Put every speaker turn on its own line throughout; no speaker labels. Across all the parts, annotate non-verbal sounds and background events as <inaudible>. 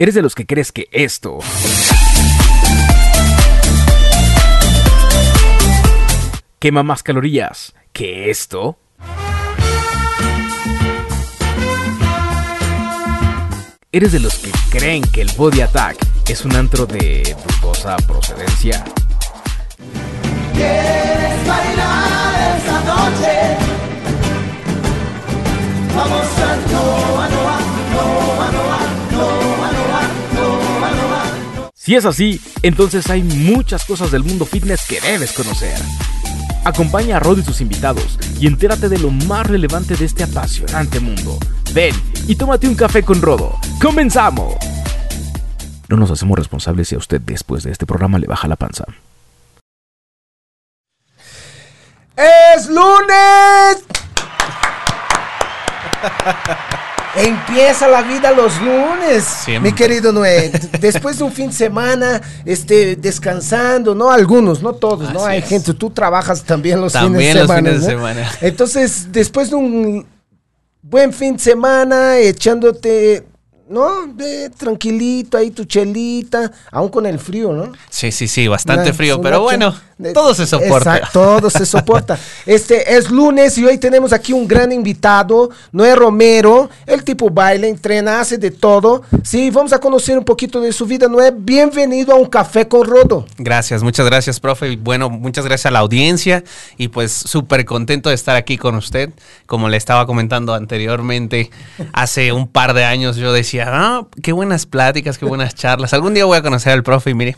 ¿Eres de los que crees que esto quema más calorías que esto? ¿Eres de los que creen que el Body Attack es un antro de dudosa procedencia?
¿Quieres bailar esta noche? Vamos a
Si es así, entonces hay muchas cosas del mundo fitness que debes conocer. Acompaña a Rod y sus invitados y entérate de lo más relevante de este apasionante mundo. Ven y tómate un café con Rodo. ¡Comenzamos! No nos hacemos responsables si a usted después de este programa le baja la panza.
¡Es lunes! <laughs> Empieza la vida los lunes,
Siempre.
mi querido Noé. Después de un fin de semana, este, descansando, ¿no? Algunos, no todos, ¿no? Hay
es.
gente, tú trabajas también los
También
fines de
los
semana.
fines de
¿no?
semana.
Entonces, después de un buen fin de semana, echándote, ¿no? De tranquilito ahí tu chelita, aún con el frío, ¿no?
Sí, sí, sí, bastante frío,
una
pero bueno, todo se soporta.
Exacto, todo se soporta. <laughs> Este es lunes y hoy tenemos aquí un gran invitado, Noé Romero. El tipo baila, entrena, hace de todo. Sí, vamos a conocer un poquito de su vida. Noé, bienvenido a un café con Rodo.
Gracias, muchas gracias, profe. Y bueno, muchas gracias a la audiencia y pues súper contento de estar aquí con usted. Como le estaba comentando anteriormente, hace un par de años yo decía, ah, qué buenas pláticas, qué buenas charlas. Algún día voy a conocer al profe y mire,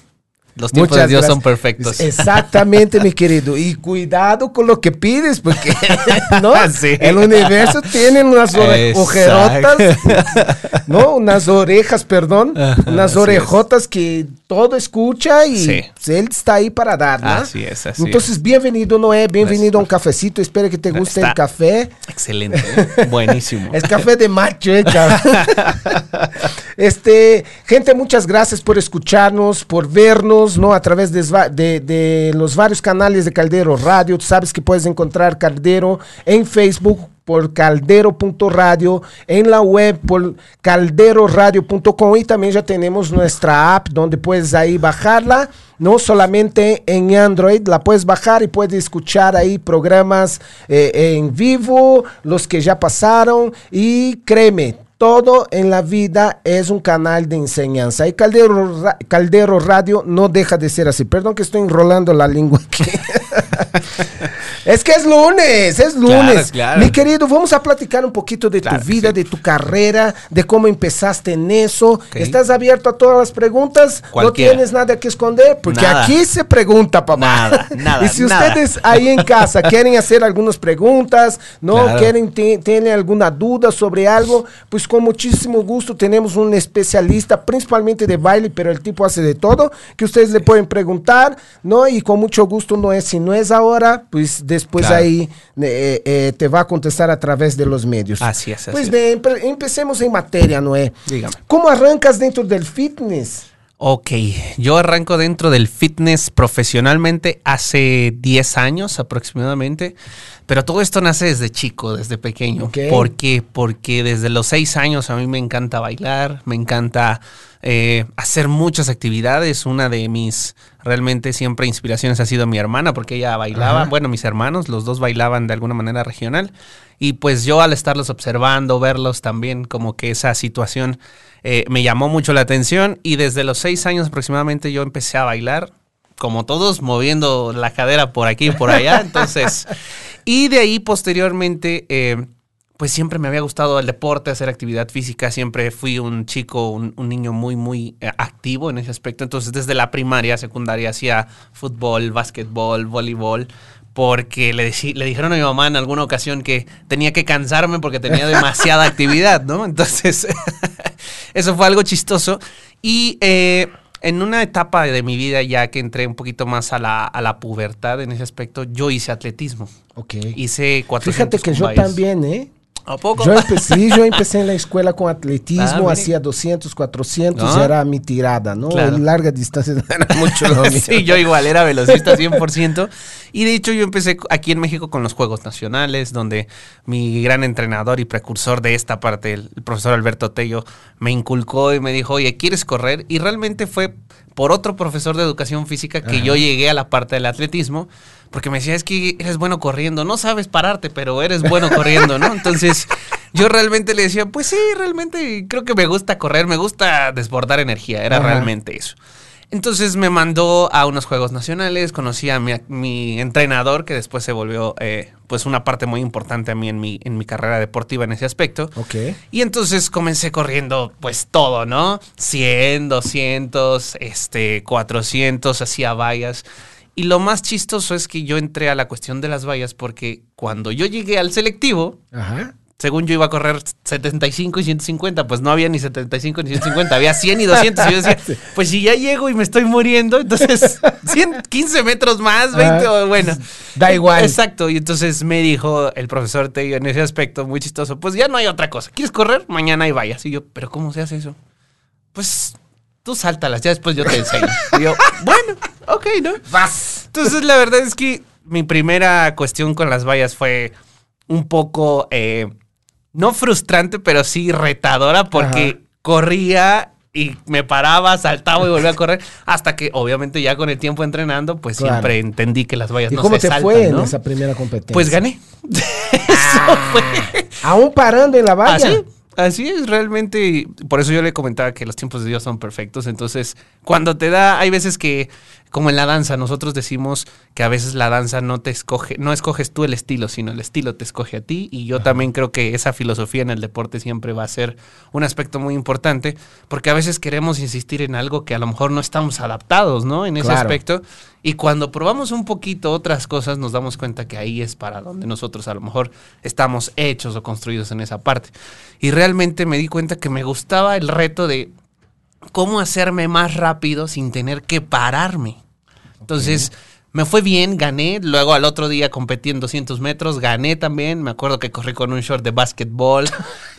los tiempos de Dios son perfectos.
Exactamente, mi querido. Y cuidado con lo que pides, porque <laughs> ¿no? <laughs>
Sí.
el universo tiene unas ojerotas, ¿no? Unas orejas, perdón, unas
así
orejotas que todo escucha y
Sí.
él está ahí para dar, ¿no?
Así es, así
Entonces, bienvenido, Noé, bienvenido a un cafecito. Espero que te guste el café.
Excelente, ¿eh? buenísimo. <laughs>
Es café de macho, eh. Este, gente, muchas gracias por escucharnos, por vernos, ¿no? A través de, los varios canales de Caldero Radio. Tú sabes que puedes encontrar Caldero en Facebook por caldero.radio, en la web por calderoradio.com y también ya tenemos nuestra app donde puedes ahí bajarla, no solamente en Android, la puedes bajar y puedes escuchar ahí programas eh, en vivo, los que ya pasaron y créeme, todo en la vida es un canal de enseñanza. Y Caldero, Caldero Radio no deja de ser así. Perdón que estoy enrolando la lengua aquí. <laughs> es que es lunes, es lunes.
claro.
Mi querido, vamos a platicar un poquito de
Claro
tu vida,
sí.
de tu carrera, de cómo empezaste en eso. ¿Estás abierto a todas las preguntas?
Cualquiera.
No tienes nada que esconder, porque
Nada.
aquí se pregunta, papá.
Nada, <laughs> nada,
y si
nada.
ustedes ahí en casa <laughs> quieren hacer algunas preguntas, no quieren ti- tienen alguna duda sobre algo, pues con muchísimo gusto tenemos un especialista, principalmente de baile, pero el tipo hace de todo, que ustedes le pueden preguntar, ¿no? Y con mucho gusto no es, si no es ahora, pues después
Claro.
ahí eh, eh, te va a contestar a través de los medios.
Así es, así
Pues
es.
bien, empe- empecemos en materia, Noé.
Dígame.
¿Cómo arrancas dentro del fitness?
Ok, yo arranco dentro del fitness profesionalmente hace 10 años aproximadamente, pero todo esto nace desde chico, desde pequeño. ¿Por qué? Porque desde los 6 años a mí me encanta bailar, me encanta eh, hacer muchas actividades. Una de mis realmente siempre inspiraciones ha sido mi hermana, porque ella bailaba,
Ajá.
bueno, mis hermanos, los dos bailaban de alguna manera regional. Y pues yo al estarlos observando, verlos también, como que esa situación eh, me llamó mucho la atención y desde los seis años aproximadamente yo empecé a bailar, como todos, moviendo la cadera por aquí y por allá. <laughs> Entonces, y de ahí posteriormente, eh, pues siempre me había gustado el deporte, hacer actividad física. Siempre fui un chico, un, un niño muy, muy eh, activo en ese aspecto. Entonces, desde la primaria, secundaria, hacía fútbol, básquetbol, voleibol. Porque le, le dijeron a mi mamá en alguna ocasión que tenía que cansarme porque tenía demasiada <laughs> actividad, ¿no? Entonces, <laughs> eso fue algo chistoso. Y eh, en una etapa de mi vida, ya que entré un poquito más a la, a la pubertad en ese aspecto, yo hice atletismo.
Ok.
Hice 400
Fíjate que yo también, ¿eh?
¿A poco?
Yo empecé, <laughs> yo empecé en la escuela con atletismo,
Ah,
hacía 200, 400,
Ah.
era mi tirada, ¿no?
Claro.
Larga distancia no <laughs> era mucho lo <laughs> mío.
sí, yo igual era velocista 100%. Y de hecho yo empecé aquí en México con los Juegos Nacionales, donde mi gran entrenador y precursor de esta parte, el, el profesor Alberto Tello, me inculcó y me dijo, oye, ¿quieres correr? Y realmente fue por otro profesor de educación física que yo llegué a la parte del atletismo, porque me decía, es que eres bueno corriendo, no sabes pararte, pero eres bueno corriendo, ¿no? Entonces yo realmente le decía, pues sí, realmente creo que me gusta correr, me gusta desbordar energía, era
Ajá.
realmente eso. Entonces me mandó a unos Juegos Nacionales, conocí a mi, mi entrenador, que después se volvió eh, pues una parte muy importante a mí en mi, en mi carrera deportiva en ese aspecto.
Ok.
Y entonces comencé corriendo pues todo, ¿no? 100, 200, este, 400, hacía vallas. Y lo más chistoso es que yo entré a la cuestión de las vallas porque cuando yo llegué al selectivo,
Ajá.
según yo iba a correr 75 y 150, pues no había ni 75 ni 150, había 100 y 200. Y yo decía, <laughs> pues si ya llego y me estoy muriendo, entonces <laughs> 100, 15 metros más, 20,
Ah,
o bueno.
da igual.
Exacto, y entonces me dijo el profesor Tello en ese aspecto muy chistoso, pues ya no hay otra cosa. ¿Quieres correr? Mañana y vayas. Y yo, ¿pero cómo se hace eso? Pues tú sáltalas, ya después yo te enseño. <laughs> Y yo, bueno, ok, ¿no?
Vas.
Entonces, la verdad es que mi primera cuestión con las vallas fue un poco, eh, no frustrante, pero sí retadora, porque
Ajá.
corría y me paraba, saltaba y volvía a correr, hasta que obviamente ya con el tiempo entrenando, pues
Claro.
siempre entendí que las vallas
¿Y
no
cómo
se
te
saltan,
fue en esa primera competencia?
Pues gané. <laughs> Eso fue.
Aún parando en la valla.
Así, así es realmente. Por eso yo le comentaba que los tiempos de Dios son perfectos. Entonces, cuando te da, hay veces que, como en la danza, nosotros decimos que a veces la danza no te escoge, no escoges tú el estilo, sino el estilo te escoge a ti. Y yo también creo que esa filosofía en el deporte siempre va a ser un aspecto muy importante, porque a veces queremos insistir en algo que a lo mejor no estamos adaptados, ¿no? En ese
Claro.
aspecto. Y cuando probamos un poquito otras cosas, nos damos cuenta que ahí es para donde nosotros a lo mejor estamos hechos o construidos en esa parte. Y realmente me di cuenta que me gustaba el reto de cómo hacerme más rápido sin tener que pararme. Entonces, me fue bien, gané. Luego al otro día competí en 200 metros, gané también. Me acuerdo que corrí con un short de básquetbol,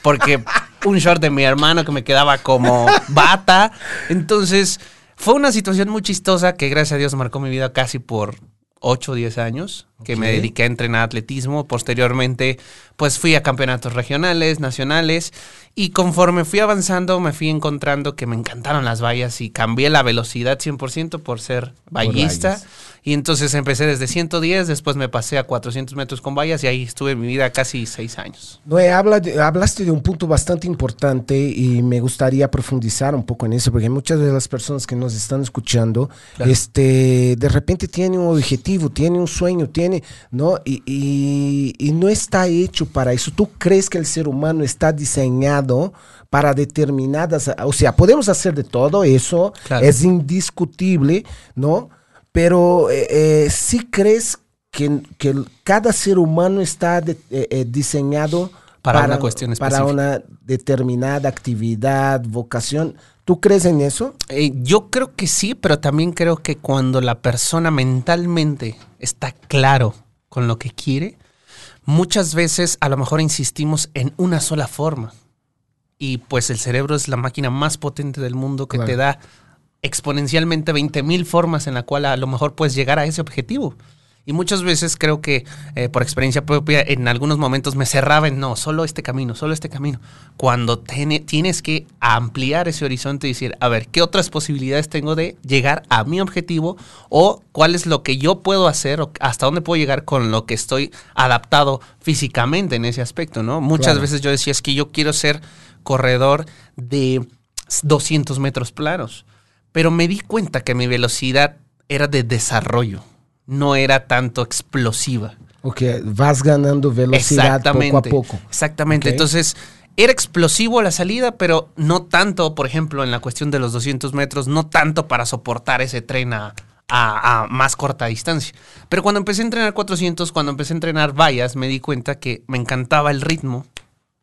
porque <laughs> un short de mi hermano que me quedaba como bata. Entonces, fue una situación muy chistosa que gracias a Dios marcó mi vida casi por 8 o 10 años, que me
Ok.
dediqué a entrenar atletismo. Posteriormente, pues fui a campeonatos regionales, nacionales, y conforme fui avanzando, me fui encontrando que me encantaron las vallas y cambié la velocidad 100% por ser vallista. Y entonces empecé desde 110, después me pasé a 400 metros con vallas y ahí estuve mi vida casi 6 años.
Noé, habla de- hablaste de un punto bastante importante y me gustaría profundizar un poco en eso, porque muchas de las personas que nos están escuchando,
Claro.
este, de repente tienen un objetivo, tienen un sueño, tiene, ¿no? Y, y- y no está hecho para eso. ¿Tú crees que el ser humano está diseñado para determinadas, o sea, podemos hacer de todo eso,
Claro.
es indiscutible, ¿no? Pero eh, eh, sí crees que, que cada ser humano está de- eh, diseñado
Para una cuestión
para
específica.
una determinada actividad, vocación. ¿Tú crees en eso?
Eh, yo creo que sí, pero también creo que cuando la persona mentalmente está claro con lo que quiere, muchas veces a lo mejor insistimos en una sola forma. Y pues el cerebro es la máquina más potente del mundo que
Claro.
te da exponencialmente 20 mil formas en la cual a lo mejor puedes llegar a ese objetivo. Y muchas veces creo que eh, por experiencia propia en algunos momentos me cerraba en no, solo este camino, solo este camino. Cuando tiene- tienes que ampliar ese horizonte y decir, a ver, ¿qué otras posibilidades tengo de llegar a mi objetivo? O cuál es lo que yo puedo hacer o hasta dónde puedo llegar con lo que estoy adaptado físicamente en ese aspecto, ¿no? Muchas
Claro.
veces yo decía, es que yo quiero ser corredor de 200 metros planos. Pero me di cuenta que mi velocidad era de desarrollo, no era tanto explosiva.
Ok, vas ganando velocidad poco a poco.
Exactamente. Entonces, era explosivo la salida, pero no tanto, por ejemplo, en la cuestión de los 200 metros, no tanto para soportar ese tren a, a- a más corta distancia. Pero cuando empecé a entrenar 400, cuando empecé a entrenar vallas, me di cuenta que me encantaba el ritmo.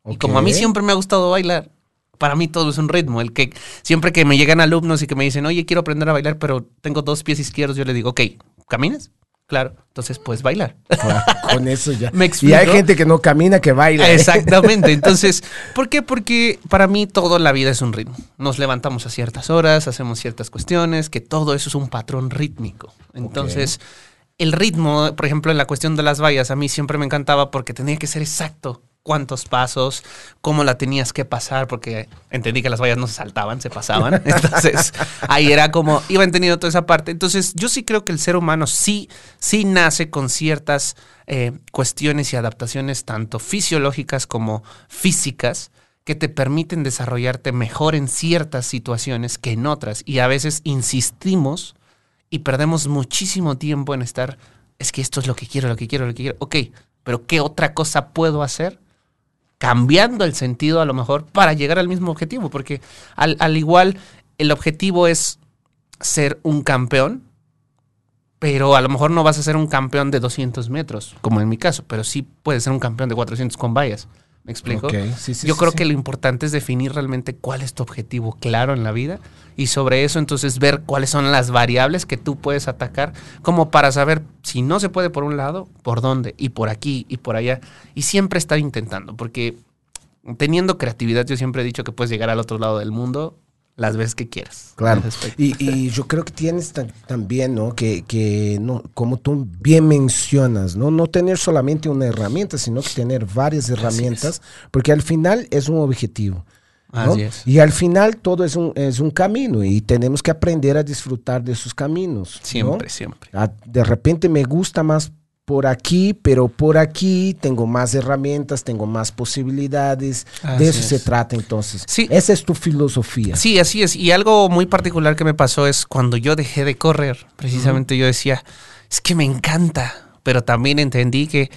Y como a mí siempre me ha gustado bailar, para mí todo es un ritmo. El que siempre que me llegan alumnos y que me dicen, oye, quiero aprender a bailar, pero tengo dos pies izquierdos, yo le digo, ok, ¿caminas? Claro, entonces puedes bailar.
Claro, con eso ya. <laughs>
¿Me
y hay gente que no camina, que baila.
Exactamente. <laughs> Entonces, ¿por qué? Porque para mí todo en la vida es un ritmo. Nos levantamos a ciertas horas, hacemos ciertas cuestiones, que todo eso es un patrón rítmico. Entonces, el ritmo, por ejemplo, en la cuestión de las vallas, a mí siempre me encantaba porque tenía que ser exacto. Cuántos pasos, cómo la tenías que pasar, porque entendí que las vallas no se saltaban, se pasaban. <laughs> Entonces, ahí era como, iba entendiendo toda esa parte. Entonces, yo sí creo que el ser humano sí, sí nace con ciertas eh, cuestiones y adaptaciones, tanto fisiológicas como físicas, que te permiten desarrollarte mejor en ciertas situaciones que en otras. Y a veces insistimos y perdemos muchísimo tiempo en estar, es que esto es lo que quiero, lo que quiero, lo que quiero. Ok, pero ¿qué otra cosa puedo hacer? Cambiando el sentido a lo mejor para llegar al mismo objetivo, porque al, al igual el objetivo es ser un campeón, pero a lo mejor no vas a ser un campeón de 200 metros, como en mi caso, pero sí puedes ser un campeón de 400 con vallas. ¿Me explico?
Ok, sí, sí,
Yo
sí,
creo que lo importante es definir realmente cuál es tu objetivo claro en la vida y sobre eso entonces ver cuáles son las variables que tú puedes atacar como para saber si no se puede por un lado, por dónde y por aquí y por allá y siempre estar intentando porque teniendo creatividad yo siempre he dicho que puedes llegar al otro lado del mundo las veces que quieras.
Claro. Y, y yo creo que tienes ta- también, ¿no? Que, que no, como tú bien mencionas, ¿no? No tener solamente una herramienta, sino que tener varias herramientas, porque al final es un objetivo. ¿no?
Así es.
Y al final todo es un, es un camino y tenemos que aprender a disfrutar de esos caminos. ¿no?
Siempre, siempre.
De repente me gusta más por aquí, pero por aquí tengo más herramientas, tengo más posibilidades.
Así
de eso
es.
se trata entonces.
Sí.
Esa es tu filosofía.
Sí, así es. Y algo muy particular que me pasó es cuando yo dejé de correr, precisamente yo decía, es que me encanta, pero también entendí que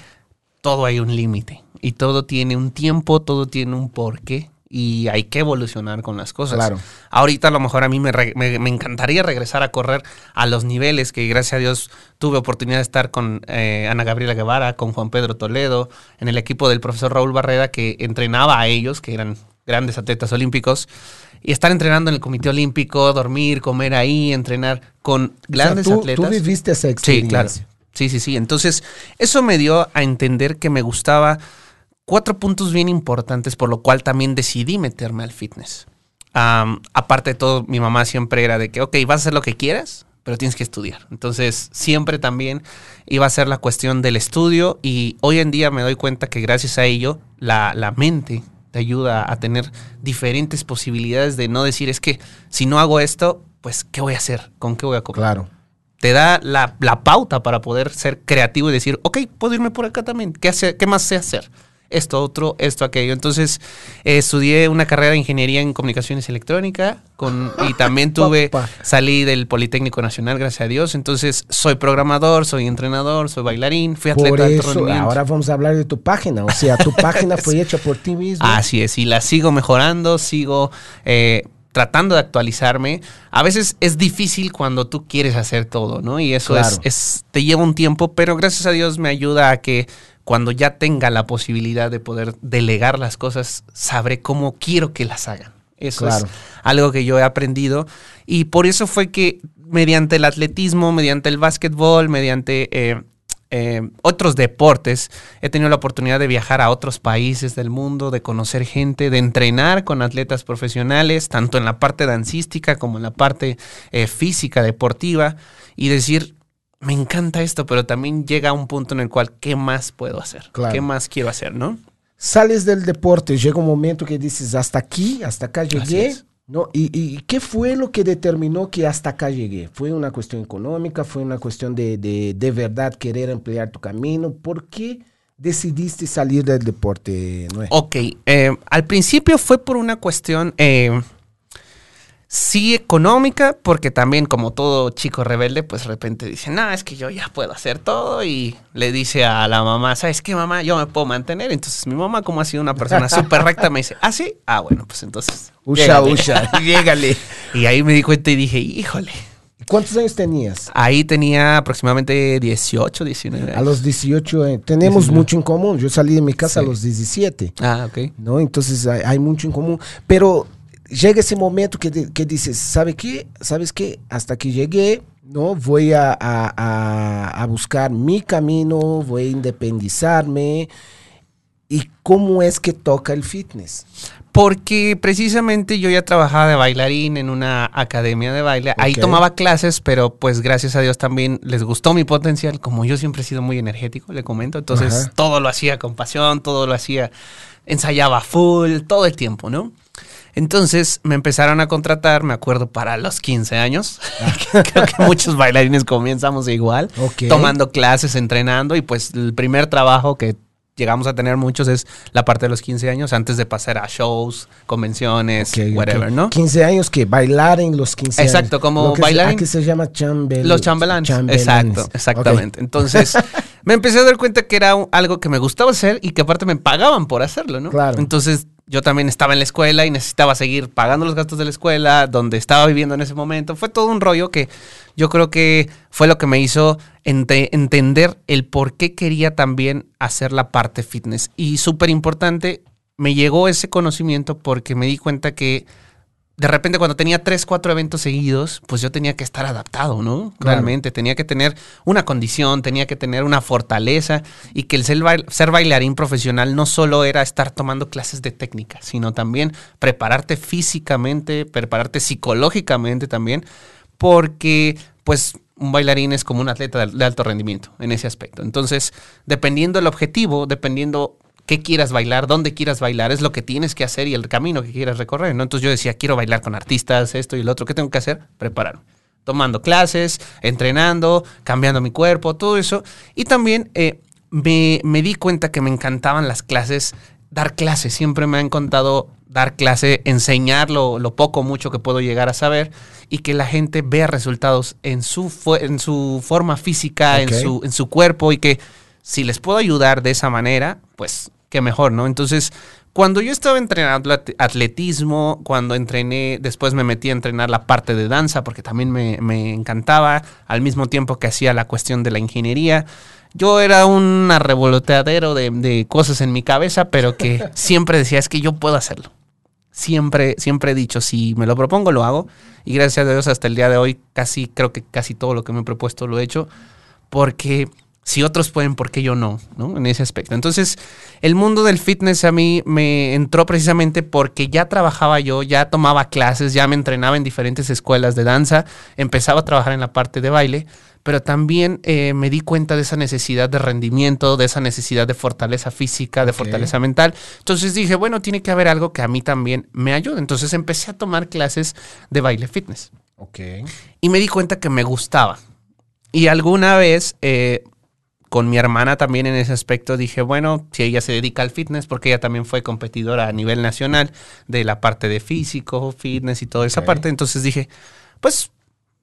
todo hay un límite y todo tiene un tiempo, todo tiene un porqué y hay que evolucionar con las cosas.
Claro.
Ahorita a lo mejor a mí me, re- me- me encantaría regresar a correr a los niveles que gracias a Dios tuve oportunidad de estar con eh, Ana Gabriela Guevara, con Juan Pedro Toledo, en el equipo del profesor Raúl Barreda que entrenaba a ellos, que eran grandes atletas olímpicos, y estar entrenando en el Comité Olímpico, dormir, comer ahí, entrenar con
O sea,
grandes
tú,
atletas.
tú viviste esa
Sí,
experiencia.
claro. Sí, sí, sí. Entonces, eso me dio a entender que me gustaba cuatro puntos bien importantes, por lo cual también decidí meterme al fitness. Aparte de todo, mi mamá siempre era de que, ok, vas a hacer lo que quieras, pero tienes que estudiar. Entonces, siempre también iba a ser la cuestión del estudio y hoy en día me doy cuenta que gracias a ello, la, la mente te ayuda a tener diferentes posibilidades de no decir, es que si no hago esto, pues, ¿qué voy a hacer? ¿Con qué voy a comer?
Claro.
te da la, la pauta para poder ser creativo y decir, ok, puedo irme por acá también. ¿Qué, hace- qué más sé hacer? Esto, otro, esto, aquello. Entonces, eh, estudié una carrera de ingeniería en comunicaciones electrónica con, y <laughs> también tuve, salí del Politécnico Nacional, gracias a Dios. Entonces, soy programador, soy entrenador, soy bailarín, fui atleta
Por
de
eso,
rendimiento.
ahora vamos a hablar de tu página. O sea, tu <laughs> página fue hecha por ti mismo.
Así es, y la sigo mejorando, sigo eh, tratando de actualizarme. A veces es difícil cuando tú quieres hacer todo, ¿no? Y eso
Claro.
es, es, te lleva un tiempo, pero gracias a Dios me ayuda a que cuando ya tenga la posibilidad de poder delegar las cosas, sabré cómo quiero que las hagan. Eso
Claro.
es algo que yo he aprendido y por eso fue que mediante el atletismo, mediante el básquetbol, mediante eh, eh, otros deportes, he tenido la oportunidad de viajar a otros países del mundo, de conocer gente, de entrenar con atletas profesionales, tanto en la parte dancística como en la parte eh, física, deportiva, y decir, me encanta esto, pero también llega un punto en el cual, ¿qué más puedo hacer?
Claro.
¿Qué más quiero hacer, no?
Sales del deporte, llega un momento que dices, hasta aquí, hasta acá llegué. ¿no? ¿Y, y qué fue lo que determinó que hasta acá llegué? ¿Fue una cuestión económica? ¿Fue una cuestión de, de, de verdad querer emplear tu camino? ¿Por qué decidiste salir del deporte, Noé?
Ok, eh, al principio fue por una cuestión, eh, sí económica, porque también como todo chico rebelde, pues de repente dice, no, es que yo ya puedo hacer todo y le dice a la mamá, ¿sabes qué mamá? Yo me puedo mantener. Entonces mi mamá, como ha sido una persona <laughs> súper recta, me dice, ¿ah, sí? Ah, bueno, pues entonces...
Usha,
llégale".
usha, <laughs> llégale.
Y ahí me di cuenta y dije, híjole.
¿Cuántos años tenías?
Ahí tenía aproximadamente 18, 19
A
años.
los 18, eh, tenemos
19.
mucho en común. Yo salí de mi casa a los 17.
Ah, ok.
¿no? Entonces hay, hay mucho en común. Pero llega ese momento que, que dices, ¿sabe qué? ¿Sabes qué? Hasta aquí llegué, ¿no? Voy a, a- a- buscar mi camino, voy a independizarme. ¿Y cómo es que toca el fitness?
Porque precisamente yo ya trabajaba de bailarín en una academia de baile. Ahí tomaba clases, pero pues gracias a Dios también les gustó mi potencial. Como yo siempre he sido muy energético, le comento. Entonces
Ajá.
todo lo hacía con pasión, todo lo hacía, ensayaba full, todo el tiempo, ¿no? Entonces me empezaron a contratar, me acuerdo, para los 15 años. <laughs> Creo que muchos bailarines comenzamos igual,
Ok.
tomando clases, entrenando. Y pues el primer trabajo que llegamos a tener muchos es la parte de los 15 años, antes de pasar a shows, convenciones, whatever, ¿no?
15 años que bailar en los 15 años.
Exacto, como
Lo que se- llama chambel.
Los chambelanes. Exacto, exactamente. Entonces, <laughs> me empecé a dar cuenta que era algo que me gustaba hacer y que aparte me pagaban por hacerlo, ¿no?
Claro.
Entonces, yo también estaba en la escuela y necesitaba seguir pagando los gastos de la escuela, donde estaba viviendo en ese momento. Fue todo un rollo que yo creo que fue lo que me hizo ente- entender el por qué quería también hacer la parte fitness. Y súper importante, me llegó ese conocimiento porque me di cuenta que de repente cuando tenía tres, cuatro eventos seguidos, pues yo tenía que estar adaptado, ¿no?
Claro.
Realmente, tenía que tener una condición, tenía que tener una fortaleza y que el ser, bail- ser bailarín profesional no solo era estar tomando clases de técnica, sino también prepararte físicamente, prepararte psicológicamente también, porque pues un bailarín es como un atleta de, de alto rendimiento en ese aspecto. Entonces, dependiendo del objetivo, dependiendo qué quieras bailar, dónde quieras bailar, es lo que tienes que hacer y el camino que quieras recorrer, ¿no? Entonces yo decía, quiero bailar con artistas, esto y lo otro, ¿qué tengo que hacer? Prepararme. Tomando clases, entrenando, cambiando mi cuerpo, todo eso. Y también eh, me, me di cuenta que me encantaban las clases, dar clases. Siempre me han contado dar clase, enseñar lo, lo poco o mucho que puedo llegar a saber y que la gente vea resultados en su, en su forma física, en, su, en su cuerpo y que si les puedo ayudar de esa manera, pues qué mejor, ¿no? Entonces, cuando yo estaba entrenando at- atletismo, cuando entrené, después me metí a entrenar la parte de danza porque también me, me encantaba, al mismo tiempo que hacía la cuestión de la ingeniería. Yo era un revoloteadero de, de cosas en mi cabeza, pero que <laughs> siempre decía, es que yo puedo hacerlo. Siempre, siempre he dicho, si me lo propongo, lo hago. Y gracias a Dios, hasta el día de hoy, casi, creo que casi todo lo que me he propuesto lo he hecho. Porque si otros pueden, ¿por qué yo no? ¿no? En ese aspecto. Entonces, el mundo del fitness a mí me entró precisamente porque ya trabajaba yo, ya tomaba clases, ya me entrenaba en diferentes escuelas de danza, empezaba a trabajar en la parte de baile, pero también eh, me di cuenta de esa necesidad de rendimiento, de esa necesidad de fortaleza física, de fortaleza mental. Entonces dije, bueno, tiene que haber algo que a mí también me ayude. Entonces empecé a tomar clases de baile fitness
Ok.
y me di cuenta que me gustaba. Y alguna vez, eh, con mi hermana también en ese aspecto, dije, bueno, si ella se dedica al fitness, porque ella también fue competidora a nivel nacional de la parte de físico, fitness y toda esa parte, entonces dije, pues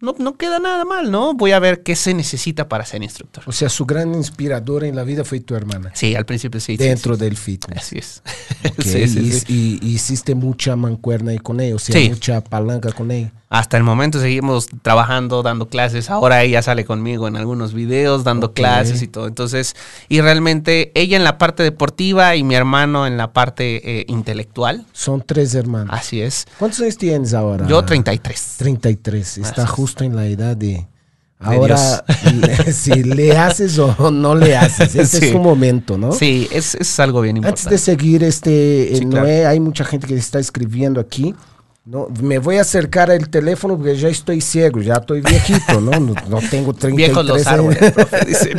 no, no queda nada mal, ¿no? Voy a ver qué se necesita para ser instructor.
O sea, su gran inspiradora en la vida fue tu hermana.
Sí, al principio sí.
dentro
sí.
del fitness.
Así es.
Ok, <laughs>
Sí, sí,
y,
sí.
y- hiciste mucha mancuerna ahí con ella, o sea,
Sí.
mucha palanca con ella.
Hasta el momento seguimos trabajando, dando clases. Ahora ella sale conmigo en algunos videos, dando clases y todo. Entonces, y realmente ella en la parte deportiva y mi hermano en la parte eh, intelectual.
Son tres hermanos.
Así es.
¿Cuántos años tienes ahora?
Yo 33.
33. Está
Así es.
justo en la edad de... Ahora, le- <laughs> si le haces o no le haces. Ese
Sí.
es su momento, ¿no?
Sí, es, es algo bien
Antes
importante.
de seguir, este, eh,
Sí,
Noé, hay mucha gente que está escribiendo aquí. No, me voy a acercar al teléfono porque ya estoy ciego, ya estoy viejito, ¿no? No, no tengo 33 <laughs>
Viejos los
años.
árboles, profe, dicen.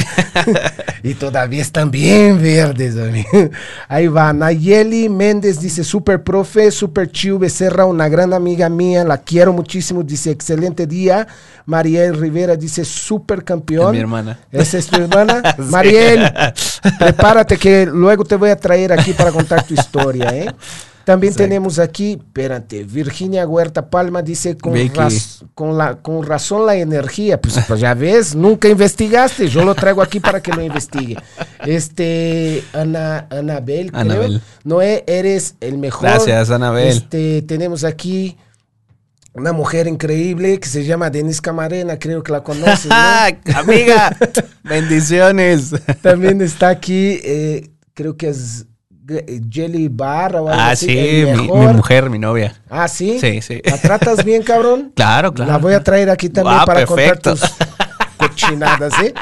<laughs>
y todavía están bien verdes. amigo. Ahí va, Nayeli Méndez dice, super profe, super chiu Becerra, una gran amiga mía, la quiero muchísimo, dice, excelente día. Mariel Rivera dice, super campeón.
Mi hermana.
¿Esa es tu hermana? <laughs>
Sí.
Mariel, prepárate que luego te voy a traer aquí para contar tu historia, ¿eh? También
Exacto.
tenemos aquí, espérate, Virginia Huerta Palma dice con,
Vicky.
raz- con, la, con razón la energía. Pues, <laughs> pues ya ves, nunca investigaste. Yo lo traigo aquí para que lo investigue. Este, Ana, Anabel, creo.
Anabel.
Noé, eres el mejor.
Gracias, Anabel.
Este, tenemos aquí una mujer increíble que se llama Denise Camarena, creo que la conoces, ¿no? <laughs>
Amiga, <laughs> bendiciones.
También está aquí, eh, creo que es Jelly Bar o algo
Ah,
así,
sí, mi, mujer, mi novia.
Ah, sí.
Sí, sí.
¿La tratas bien, cabrón? <laughs>
Claro, claro.
La voy a traer aquí también
Ah,
para
perfecto.
contar tus, cochinadas, ¿eh?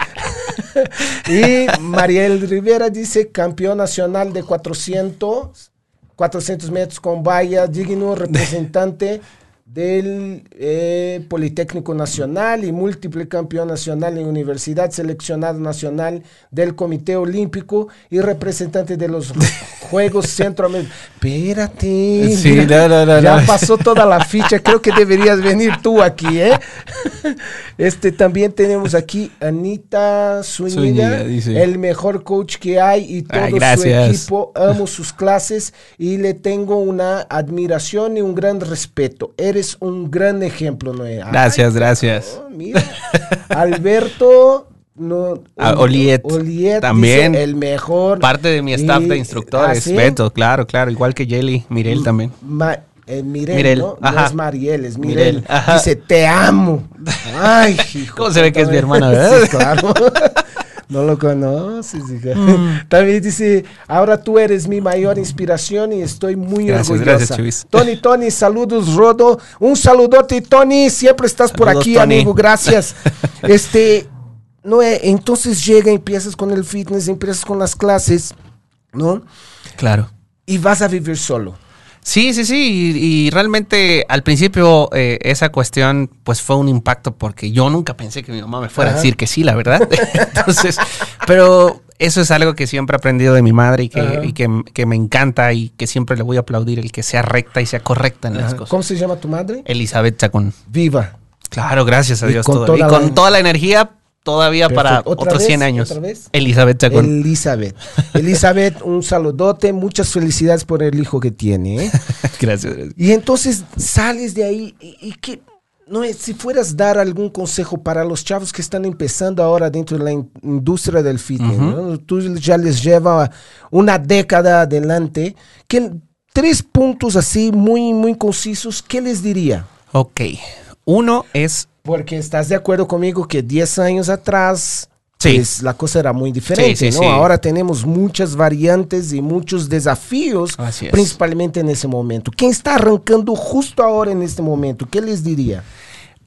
<laughs> y Mariel Rivera dice, campeón nacional de 400, 400 metros con valla, digno representante <laughs> del eh, Politécnico Nacional y múltiple campeón nacional en universidad, seleccionado nacional del Comité Olímpico y representante de los <laughs> Juegos Centroamericanos. Espérate,
Sí,
mira,
no, no, no,
ya pasó toda la ficha, creo que deberías venir tú aquí, ¿eh? <laughs> Este también tenemos aquí Anita Zúñiga, el mejor coach que hay y todo
Ay,
su equipo amo <laughs> sus clases y le tengo una admiración y un gran respeto. Eres un gran ejemplo, Noé. Ay,
Gracias, gracias.
mira. <laughs> Alberto no,
Ah, Oliet,
Oliet
también.
dice, el mejor.
Parte de mi staff
Y-
de instructores.
¿Ah, sí?
Beto, claro, claro. Igual que Jelly, Mirel también.
Ma- eh, Mirel,
Mirel,
¿no? Es Mariel, es Mirel. Dice, te amo. <laughs> Ay, hijo.
¿Cómo se ve que es mi hermana, <laughs> verdad?
Sí, claro. No lo conoces, hija.
Mm. <laughs>
También dice, ahora tú eres mi mayor inspiración y estoy muy
Gracias,
orgullosa.
gracias.
Tony, Tony, saludos, Rodo. Un saludote, Tony. Siempre estás por
Saludos,
aquí,
Tony.
amigo. Gracias. <laughs> este, no, eh, entonces llega, empiezas con el fitness, empiezas con las clases, ¿no?
Claro.
Y vas a vivir solo.
Sí, sí, sí. Y, y realmente al principio eh, esa cuestión pues fue un impacto porque yo nunca pensé que mi mamá me fuera
Ajá.
a decir que sí, la verdad. <laughs> Entonces, pero eso es algo que siempre he aprendido de mi madre y, que, y que, que me encanta y que siempre le voy a aplaudir el que sea recta y sea correcta en las cosas.
¿Cómo se llama tu madre?
Elizabeth Chacón.
Viva.
Claro, gracias a
Y
Dios.
con toda
y con
la-
toda la energía todavía para
Perfecto. ¿Otra
otros
vez?
100 años.
¿Otra vez?
Elizabeth Chacón.
Elizabeth. Elizabeth, <laughs> un saludote, muchas felicidades por el hijo que tiene. ¿eh? <laughs>
gracias, gracias.
Y entonces sales de ahí y, y que no es, si fueras dar algún consejo para los chavos que están empezando ahora dentro de la in- industria del fitness, ¿no? tú ya les lleva una década adelante, que tres puntos así muy muy concisos, ¿qué les diría?
Ok. Uno es
Porque estás de acuerdo conmigo que 10 años atrás
Sí.
pues, la cosa era muy diferente,
Sí, sí,
¿no? Ahora tenemos muchas variantes y muchos desafíos, principalmente en ese momento. ¿Quién está arrancando justo ahora en este momento? ¿Qué les diría?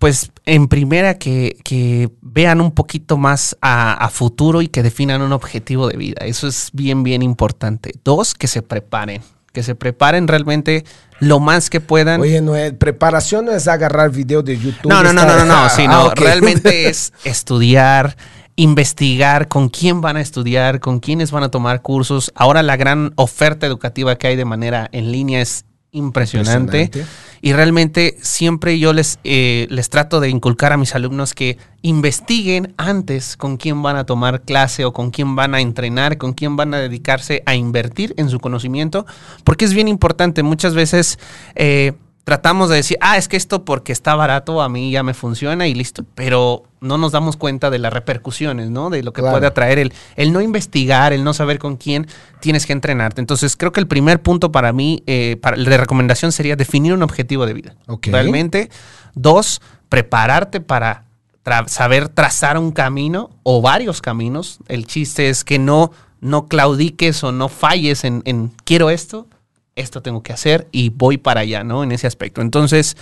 Pues en primera que, que vean un poquito más a, a futuro y que definan un objetivo de vida. Eso es bien, bien importante. Dos, que se preparen. Que se preparen realmente lo más que puedan.
Oye, no es, preparación no es agarrar video de YouTube.
no, no, no, no, no, no, <laughs>
Ah,
sino
ah, ok.
realmente <laughs> es estudiar, investigar con quién van a estudiar, con quiénes van a tomar cursos. Ahora la gran oferta educativa que hay de manera en línea es impresionante.
Impresionante.
Y realmente siempre yo les, eh, les trato de inculcar a mis alumnos que investiguen antes con quién van a tomar clase o con quién van a entrenar, con quién van a dedicarse a invertir en su conocimiento, porque es bien importante. Muchas veces eh, tratamos de decir, ah, es que esto porque está barato a mí ya me funciona y listo, pero no nos damos cuenta de las repercusiones, ¿no? De lo que
Claro.
puede atraer el, el no investigar, el no saber con quién tienes que entrenarte. Entonces creo que el primer punto para mí, eh, para, de recomendación sería definir un objetivo de vida. Realmente. Dos, prepararte para tra- saber trazar un camino o varios caminos. El chiste es que no, no claudiques o no falles en, en quiero esto, esto tengo que hacer y voy para allá, ¿no? En ese aspecto. Entonces,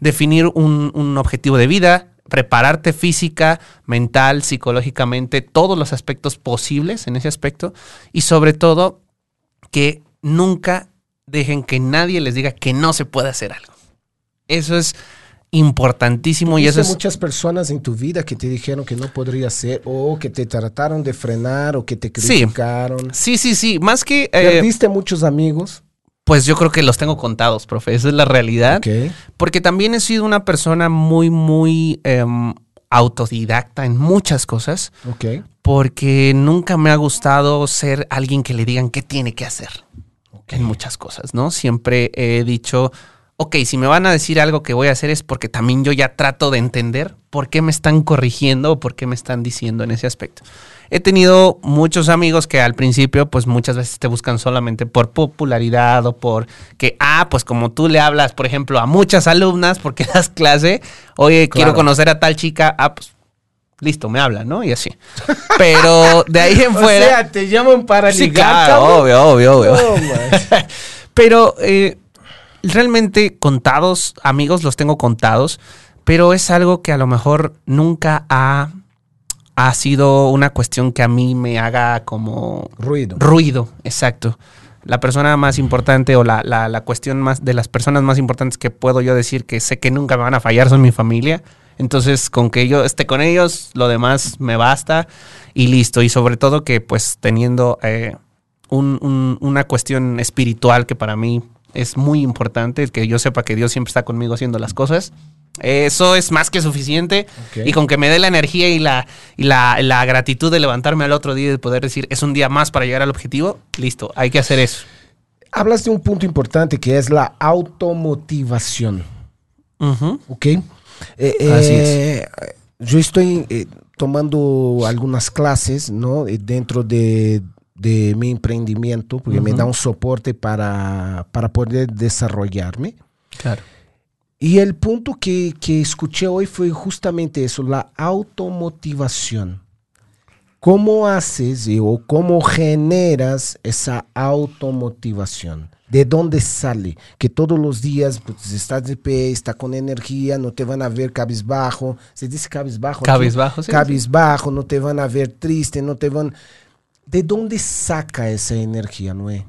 definir un, un objetivo de vida, prepararte física, mental, psicológicamente, todos los aspectos posibles en ese aspecto y sobre todo que nunca dejen que nadie les diga que no se puede hacer algo. Eso es importantísimo y eso
¿Viste
es...
muchas personas en tu vida que te dijeron que no podría ser o que te trataron de frenar o que te
Sí.
criticaron.
Sí, sí, sí. Más que... eh,
¿Perdiste muchos amigos?
Pues yo creo que los tengo contados, profe. Esa es la realidad. Porque también he sido una persona muy, muy em, autodidacta en muchas cosas.
Ok.
Porque nunca me ha gustado ser alguien que le digan qué tiene que hacer. En muchas cosas, ¿no? Siempre he dicho, ok, si me van a decir algo que voy a hacer es porque también yo ya trato de entender por qué me están corrigiendo o por qué me están diciendo en ese aspecto. He tenido muchos amigos que al principio, pues muchas veces te buscan solamente por popularidad o por que, ah, pues como tú le hablas, por ejemplo, a muchas alumnas porque <laughs> das clase, oye, quiero
Claro.
conocer a tal chica, ah, pues listo, me habla, ¿no? Y así. Pero de ahí en <laughs>
O
fuera.
sea, te llaman para
sí,
ligar,
claro,
cabrón.
obvio, obvio, obvio.
Oh. <laughs>
Pero eh, realmente contados, amigos, los tengo contados, pero es algo que a lo mejor nunca ha ha sido una cuestión que a mí me haga como
Ruido.
ruido, exacto. La persona más importante o la, la- la cuestión más de las personas más importantes que puedo yo decir que sé que nunca me van a fallar son mi familia. Entonces, con que yo esté con ellos, lo demás me basta y listo. Y sobre todo que pues teniendo eh, un- un- una cuestión espiritual que para mí es muy importante, que yo sepa que Dios siempre está conmigo haciendo las cosas. Eso es más que suficiente. Y con que me dé la energía y la, y la, la gratitud de levantarme al otro día y de poder decir, es un día más para llegar al objetivo, listo, hay que hacer eso.
Hablas de un punto importante que es la automotivación.
Ujú.
¿ok? Eh,
Así
eh, Yo estoy eh, tomando algunas clases, ¿no? Eh, Dentro de, de mi emprendimiento, porque me da un soporte para, para poder desarrollarme.
Claro.
Y el punto que, que escuché hoy fue justamente eso, la automotivación. ¿Cómo haces eh, o cómo generas esa automotivación? ¿De dónde sale? Que todos los días pues, estás de pie, está con energía, no te van a ver cabizbajo. ¿Se dice cabizbajo?
Cabizbajo, sí,
Cabizbajo, no te van a ver triste, no te van... ¿De dónde saca esa energía, Noé?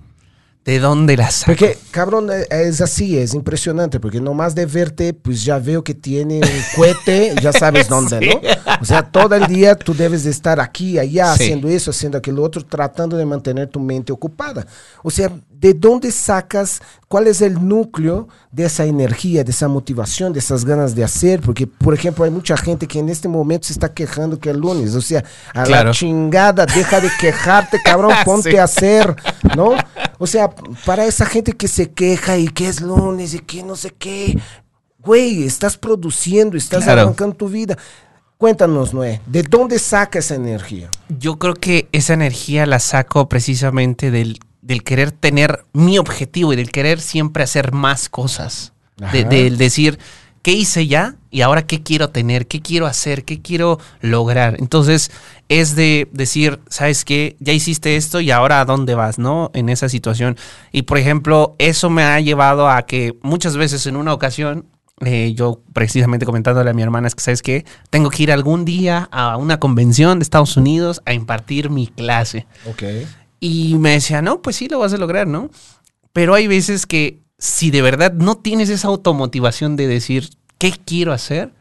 ¿De dónde la saco?
Porque, cabrón, eh, es así, es impresionante, porque nomás de verte, pues ya veo que tiene un <laughs> cohete, ya sabes dónde,
Sí.
¿no? O sea, todo el día tú debes de estar aquí, allá,
Sí.
haciendo eso, haciendo aquello otro, tratando de mantener tu mente ocupada. O sea, ¿de dónde sacas, cuál es el núcleo de esa energía, de esa motivación, de esas ganas de hacer? Porque, por ejemplo, hay mucha gente que en este momento se está quejando que es lunes, o sea, a
Claro.
la chingada, deja de quejarte, cabrón, <laughs> ponte
Sí.
a hacer, ¿no? O sea, para esa gente que se queja y que es lunes y que no sé qué, güey, estás produciendo, estás
Claro.
arrancando tu vida. Cuéntanos, Noé, ¿de dónde saca esa energía?
Yo creo que esa energía la saco precisamente del, del querer tener mi objetivo y del querer siempre hacer más cosas. De- del decir, ¿qué hice ya? Y ahora, ¿qué quiero tener? ¿Qué quiero hacer? ¿Qué quiero lograr? Entonces, es de decir, ¿sabes qué? Ya hiciste esto y ahora a dónde vas, ¿no? En esa situación. Y, por ejemplo, eso me ha llevado a que muchas veces en una ocasión eh, yo precisamente comentándole a mi hermana es que, ¿sabes qué? Tengo que ir algún día a una convención de Estados Unidos a impartir mi clase.
Ok.
Y me decía, no, pues sí, lo vas a lograr, ¿no? Pero hay veces que si de verdad no tienes esa automotivación de decir, ¿qué quiero hacer?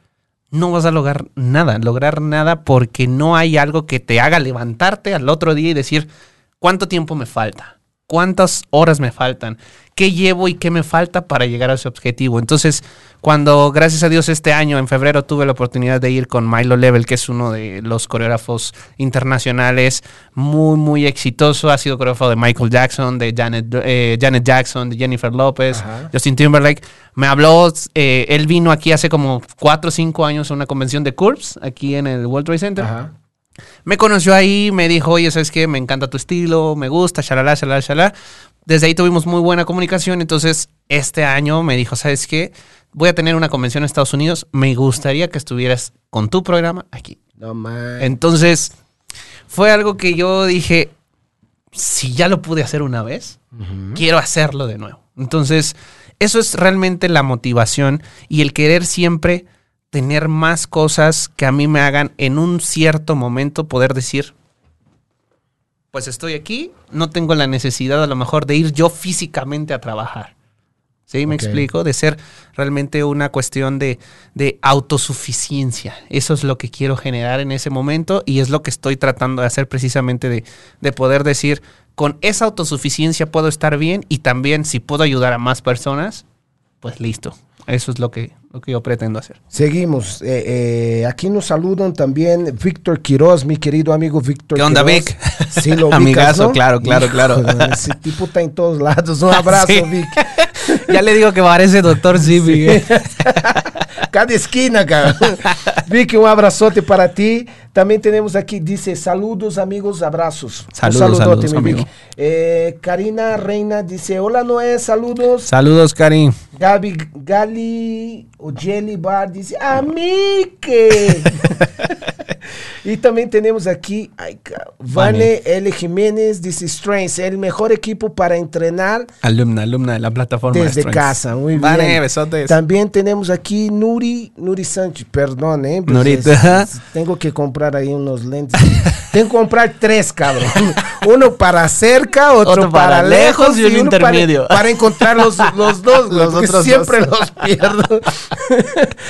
No vas a lograr nada, lograr nada porque no hay algo que te haga levantarte al otro día y decir, ¿cuánto tiempo me falta? ¿Cuántas horas me faltan? ¿Qué llevo y qué me falta para llegar a ese objetivo? Entonces, cuando gracias a Dios este año, en febrero, tuve la oportunidad de ir con Milo Level, que es uno de los coreógrafos internacionales muy, muy exitoso. Ha sido coreógrafo de Michael Jackson, de Janet, eh, Janet Jackson, de Jennifer Lopez,
Ajá.
Justin Timberlake. Me habló, eh, él vino aquí hace como 4 o 5 años a una convención de Curves, aquí en el World Trade Center.
Ajá.
Me conoció ahí, me dijo, oye, ¿sabes qué? Me encanta tu estilo, me gusta, shalala, shalala, shalala. Desde ahí tuvimos muy buena comunicación. Entonces, este año me dijo, ¿sabes qué? Voy a tener una convención en Estados Unidos. Me gustaría que estuvieras con tu programa aquí.
No man.
Entonces, fue algo que yo dije, si ya lo pude hacer una vez, quiero hacerlo de nuevo. Entonces, eso es realmente la motivación y el querer siempre tener más cosas que a mí me hagan en un cierto momento poder decir, pues estoy aquí, no tengo la necesidad a lo mejor de ir yo físicamente a trabajar. ¿Sí? ¿Me explico? De ser realmente una cuestión de, de autosuficiencia. Eso es lo que quiero generar en ese momento y es lo que estoy tratando de hacer precisamente de, de poder decir, con esa autosuficiencia puedo estar bien y también si puedo ayudar a más personas, pues listo. Eso es lo que, lo que yo pretendo hacer.
Seguimos. Eh, eh, aquí nos saludan también Víctor Quiroz, mi querido amigo Víctor
¿Qué onda,
Quiroz.
Vic? <laughs>
Sí, lo <laughs> ubicas,
Amigazo,
¿no?
claro, claro, claro.
Ese tipo está en todos lados. Un <laughs> abrazo,
Sí.
Vic.
ya le digo que parece doctor Zibi. ¿eh?
Cada esquina, cabrón. <laughs> Vicky, un abrazote para ti. También tenemos aquí, dice, saludos amigos, abrazos.
Saludos,
un saludote,
saludos,
mi
amigo.
Eh, Karina Reina dice, hola Noé, saludos.
Saludos, Karim.
Gaby Gali o Jelly Bar dice, amique. <laughs> Y también tenemos aquí ay, Vane L. Jiménez, dice Strengths, el mejor equipo para entrenar
Alumna, alumna de la plataforma. de
desde casa. Muy bien.
Vane, besotes.
También tenemos aquí Nuri, Nuri Sánchez, perdón, ¿eh? Pues
Nurita.
es- es- tengo que comprar ahí unos lentes. <laughs> tengo que comprar tres, cabrón. <laughs> Uno para cerca, otro,
Otro
para,
para
lejos
y un
uno para-
intermedio. <laughs>
Para, encontrar los, los dos,
Los otros
siempre
dos.
los pierdo.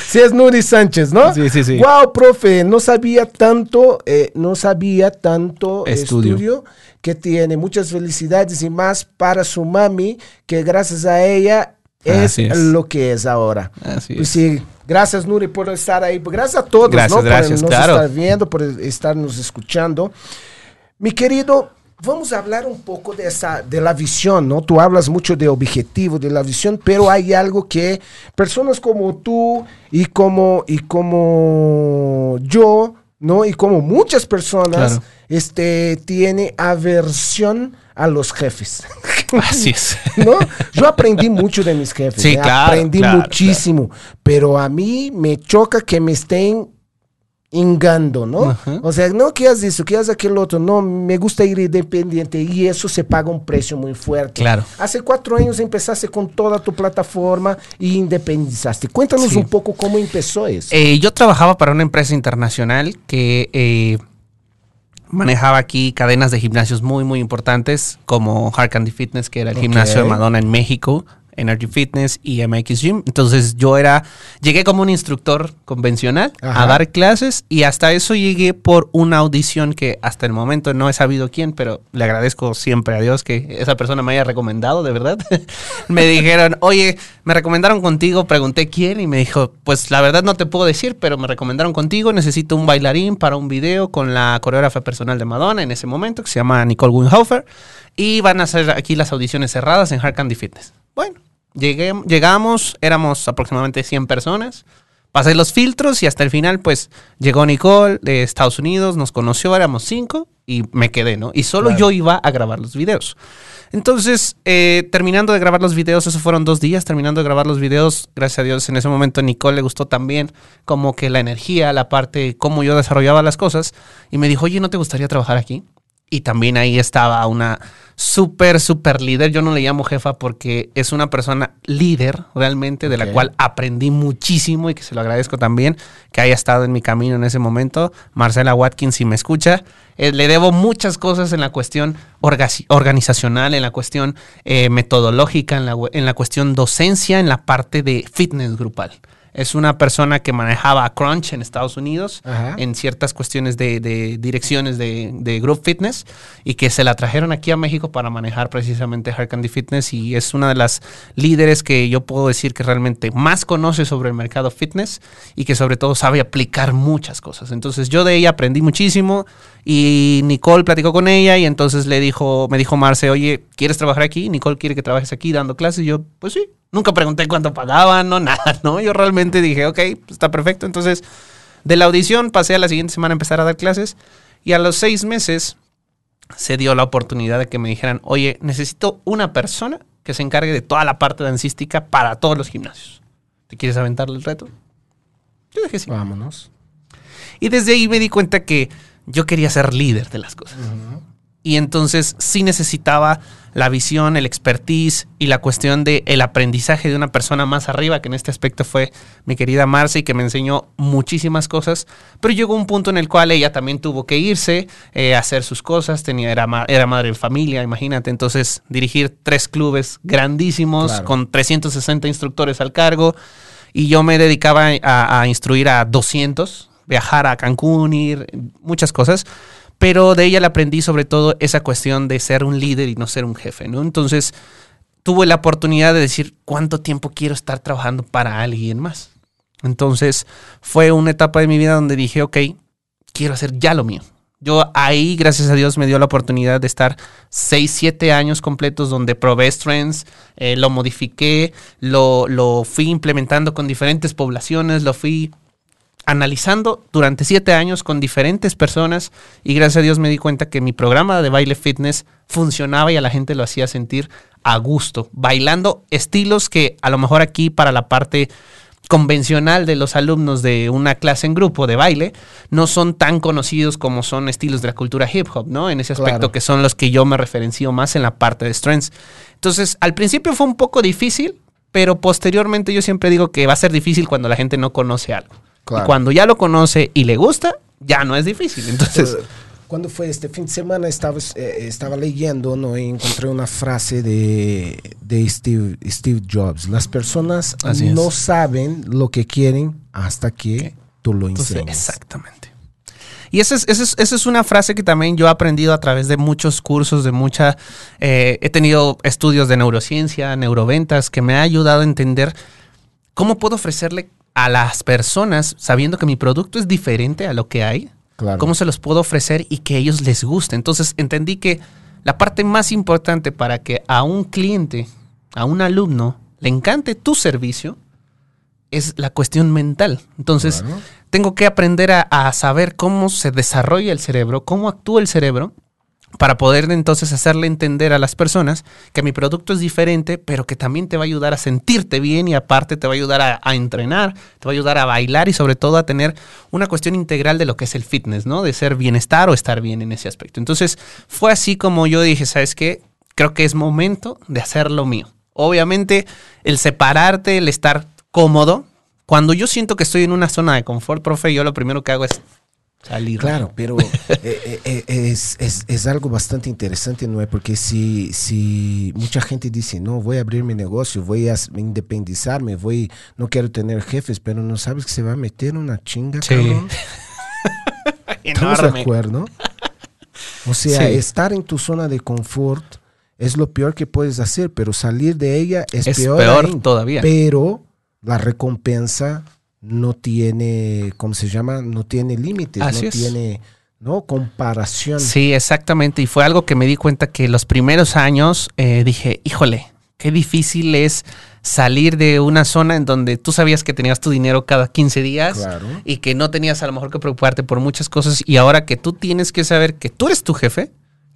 sí, es Nuri Sánchez, ¿no?
Sí, sí, sí.
Wow, profe, no sabía tanto, eh, no sabía tanto
Estudio.
estudio que tiene. Muchas felicidades y más para su mami, que gracias a ella es, lo que es ahora.
Así
Pues
es.
sí, gracias Nuri por estar ahí. Gracias a todos,
Gracias,
¿no? Por
gracias,
nos
claro.
estar viendo, por estarnos escuchando. Mi querido, vamos a hablar un poco de esa, de la visión, ¿no? Tú hablas mucho de objetivo, de la visión, pero hay algo que personas como tú y como, y como yo, ¿no? Y como muchas personas,
Claro.
este, tiene aversión a los jefes. <laughs>
Así es.
¿no? Yo aprendí mucho de mis jefes.
Sí,
¿eh?
claro,
Aprendí
claro,
muchísimo. Pero a mí me choca que me estén ingando, ¿no?
Ajá.
O sea, no que hagas eso, que hagas aquel otro. No, me gusta ir independiente y eso se paga un precio muy fuerte.
Claro.
Hace cuatro años empezaste con toda tu plataforma y independizaste. Cuéntanos
Sí.
un poco cómo empezó eso.
Eh, yo trabajaba para una empresa internacional que eh, manejaba aquí cadenas de gimnasios muy, muy importantes, como Hard Candy Fitness, que era el gimnasio de Madonna en México, Energy Fitness y MX Gym. Entonces yo era, llegué como un instructor convencional
Ajá.
a dar clases y hasta eso llegué por una audición que hasta el momento no he sabido quién, pero le agradezco siempre a Dios que esa persona me haya recomendado, de verdad. <laughs> me dijeron, oye, me recomendaron contigo, pregunté quién y me dijo, pues la verdad no te puedo decir, pero me recomendaron contigo, necesito un bailarín para un video con la coreógrafa personal de Madonna en ese momento, que se llama Nicole Winhofer, y van a hacer aquí las audiciones cerradas en Hard Candy Fitness. Bueno, llegué, llegamos, éramos aproximadamente 100 personas. Pasé los filtros y hasta el final, pues, llegó Nicole de Estados Unidos, nos conoció, éramos cinco y me quedé, ¿no? Y solo
Claro.
yo iba a grabar los videos. Entonces, eh, terminando de grabar los videos, eso fueron dos días, terminando de grabar los videos, gracias a Dios, en ese momento a Nicole le gustó también como que la energía, la parte, cómo yo desarrollaba las cosas, y me dijo, oye, ¿no te gustaría trabajar aquí? Y también ahí estaba una súper, súper líder. Yo no le llamo jefa porque es una persona líder realmente, de la cual aprendí muchísimo y que se lo agradezco también que haya estado en mi camino en ese momento. Marcela Watkins, si me escucha, eh, le debo muchas cosas en la cuestión orga- organizacional, en la cuestión eh, metodológica, en la, en la cuestión docencia, en la parte de fitness grupal. Es una persona que manejaba a Crunch en Estados Unidos
Ajá.
en ciertas cuestiones de, de direcciones de, de Group Fitness y que se la trajeron aquí a México para manejar precisamente Hard Candy Fitness y es una de las líderes que yo puedo decir que realmente más conoce sobre el mercado fitness y que sobre todo sabe aplicar muchas cosas. Entonces yo de ella aprendí muchísimo y Nicole platicó con ella y entonces le dijo, me dijo Marce, oye, ¿quieres trabajar aquí? Nicole quiere que trabajes aquí dando clases y yo, pues sí. Nunca pregunté cuánto pagaban, no <laughs> nada, ¿no? Yo realmente dije, ok, pues está perfecto. Entonces, de la audición pasé a la siguiente semana a empezar a dar clases y a los seis meses se dio la oportunidad de que me dijeran, oye, necesito una persona que se encargue de toda la parte dancística para todos los gimnasios. ¿Te quieres aventarle el reto? Yo dije sí.
Vámonos.
Y desde ahí me di cuenta que yo quería ser líder de las cosas. Y entonces sí necesitaba la visión, el expertise y la cuestión de el aprendizaje de una persona más arriba, que en este aspecto fue mi querida Marcy, que me enseñó muchísimas cosas. Pero llegó un punto en el cual ella también tuvo que irse eh, hacer sus cosas, tenía, era, ma- era madre de familia, imagínate. Entonces dirigir tres clubes grandísimos
Claro.
con 360 instructores al cargo. Y yo me dedicaba a, a instruir a 200, viajar a Cancún, ir, muchas cosas. Pero de ella le aprendí sobre todo esa cuestión de ser un líder y no ser un jefe, ¿no? Entonces tuve la oportunidad de decir cuánto tiempo quiero estar trabajando para alguien más. Entonces fue una etapa de mi vida donde dije, ok, quiero hacer ya lo mío. Yo ahí, gracias a Dios, me dio la oportunidad de estar 6, 7 años completos donde probé Strengths, eh, lo modifiqué, lo, lo fui implementando con diferentes poblaciones, lo fui analizando durante siete años con diferentes personas y gracias a Dios me di cuenta que mi programa de baile fitness funcionaba y a la gente lo hacía sentir a gusto, bailando estilos que a lo mejor aquí para la parte convencional de los alumnos de una clase en grupo de baile no son tan conocidos como son estilos de la cultura hip hop, ¿no? En ese aspecto
Claro.
que son los que yo me referencio más en la parte de strengths. Entonces, al principio fue un poco difícil, pero posteriormente yo siempre digo que va a ser difícil cuando la gente no conoce algo.
Claro.
Y cuando ya lo conoce y le gusta, ya no es difícil. Entonces, <laughs>
Cuando fue este fin de semana estaba, eh, estaba leyendo ¿no? y encontré una frase de, de Steve, Steve Jobs. Las personas
Así es.
no saben lo que quieren hasta que tú lo
Entonces,
enseñas.
exactamente. Y esa es, esa, es, esa es una frase que también yo he aprendido a través de muchos cursos, de mucha... eh, he tenido estudios de neurociencia, neuroventas, que me ha ayudado a entender cómo puedo ofrecerle a las personas, sabiendo que mi producto es diferente a lo que hay,
Claro.
cómo se los puedo ofrecer y que a ellos les guste. Entonces entendí que la parte más importante para que a un cliente, a un alumno, le encante tu servicio, es la cuestión mental. Entonces,
Claro.
tengo que aprender a, a saber cómo se desarrolla el cerebro, cómo actúa el cerebro, para poder entonces hacerle entender a las personas que mi producto es diferente, pero que también te va a ayudar a sentirte bien y aparte te va a ayudar a, entrenar, te va a ayudar a bailar y sobre todo a tener una cuestión integral de lo que es el fitness, ¿no? De ser bienestar o estar bien en ese aspecto. Entonces, fue así como yo dije, ¿sabes qué? Creo que es momento de hacer lo mío. Obviamente, el separarte, el estar cómodo. Cuando yo siento que estoy en una zona de confort, profe, yo lo primero que hago es salir.
Claro, pero eh, eh, eh, es, es- es algo bastante interesante, ¿no? Porque si, si mucha gente dice, no, voy a abrir mi negocio, voy a independizarme, voy, no quiero tener jefes, pero no sabes que se va a meter una chinga,
Sí.
cabrón. <laughs> ¿Estamos de
Enorme.
acuerdo? O sea,
Sí.
estar en tu zona de confort es lo peor que puedes hacer, pero salir de ella es,
Es
peor,
peor todavía.
Pero la recompensa no tiene, ¿cómo se llama? No tiene límites,
Así
no
es.
tiene, ¿no? Comparación.
Sí, exactamente. Y fue algo que me di cuenta que los primeros años eh, dije, híjole, qué difícil es salir de una zona en donde tú sabías que tenías tu dinero cada 15 días
Claro.
y que no tenías a lo mejor que preocuparte por muchas cosas y ahora que tú tienes que saber que tú eres tu jefe,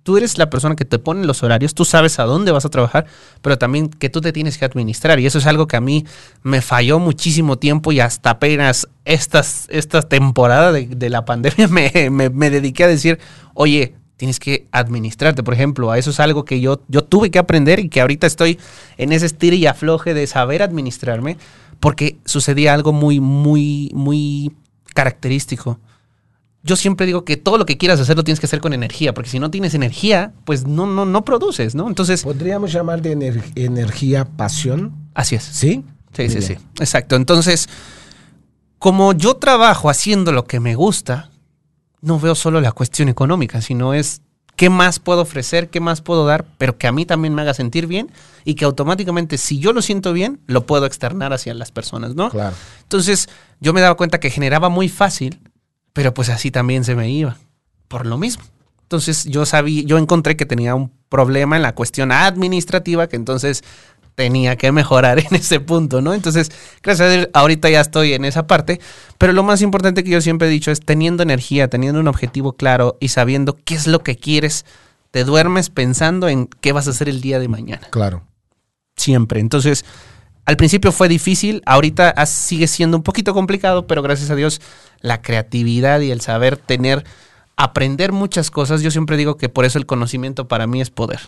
tú eres la persona que te pone los horarios, tú sabes a dónde vas a trabajar, pero también que tú te tienes que administrar. Y eso es algo que a mí me falló muchísimo tiempo y hasta apenas estas, esta temporada de, la pandemia <laughs> me, me- dediqué a decir, oye, tienes que administrarte, por ejemplo, a eso es algo que yo, yo tuve que aprender y que ahorita estoy en ese estire y afloje de saber administrarme porque sucedía algo muy, muy, muy característico yo siempre digo que todo lo que quieras hacer lo tienes que hacer con energía, porque si no tienes energía, pues no, no, no produces, ¿no? Entonces,
Podríamos llamar de ener- energía pasión,
así es.
¿sí?
Sí,
Muy
sí,
bien.
sí. Exacto. Entonces, como yo trabajo haciendo lo que me gusta, no veo solo la cuestión económica, sino es qué más puedo ofrecer, qué más puedo dar, pero que a mí también me haga sentir bien y que automáticamente, si yo lo siento bien, lo puedo externar hacia las personas, ¿no?
Claro.
Entonces, yo me daba cuenta que generaba muy fácil, pero pues así también se me iba, por lo mismo. Entonces, yo sabía, yo encontré que tenía un problema en la cuestión administrativa, que entonces tenía que mejorar <laughs> en ese punto, ¿no? Entonces, gracias a Dios, ahorita ya estoy en esa parte, pero lo más importante que yo siempre he dicho es teniendo energía, teniendo un objetivo claro y sabiendo qué es lo que quieres, te duermes pensando en qué vas a hacer el día de mañana
Claro.
siempre. Entonces, al principio fue difícil, ahorita sigue siendo un poquito complicado, pero gracias a Dios la creatividad y el saber tener, aprender muchas cosas, yo siempre digo que por eso el conocimiento para mí es poder.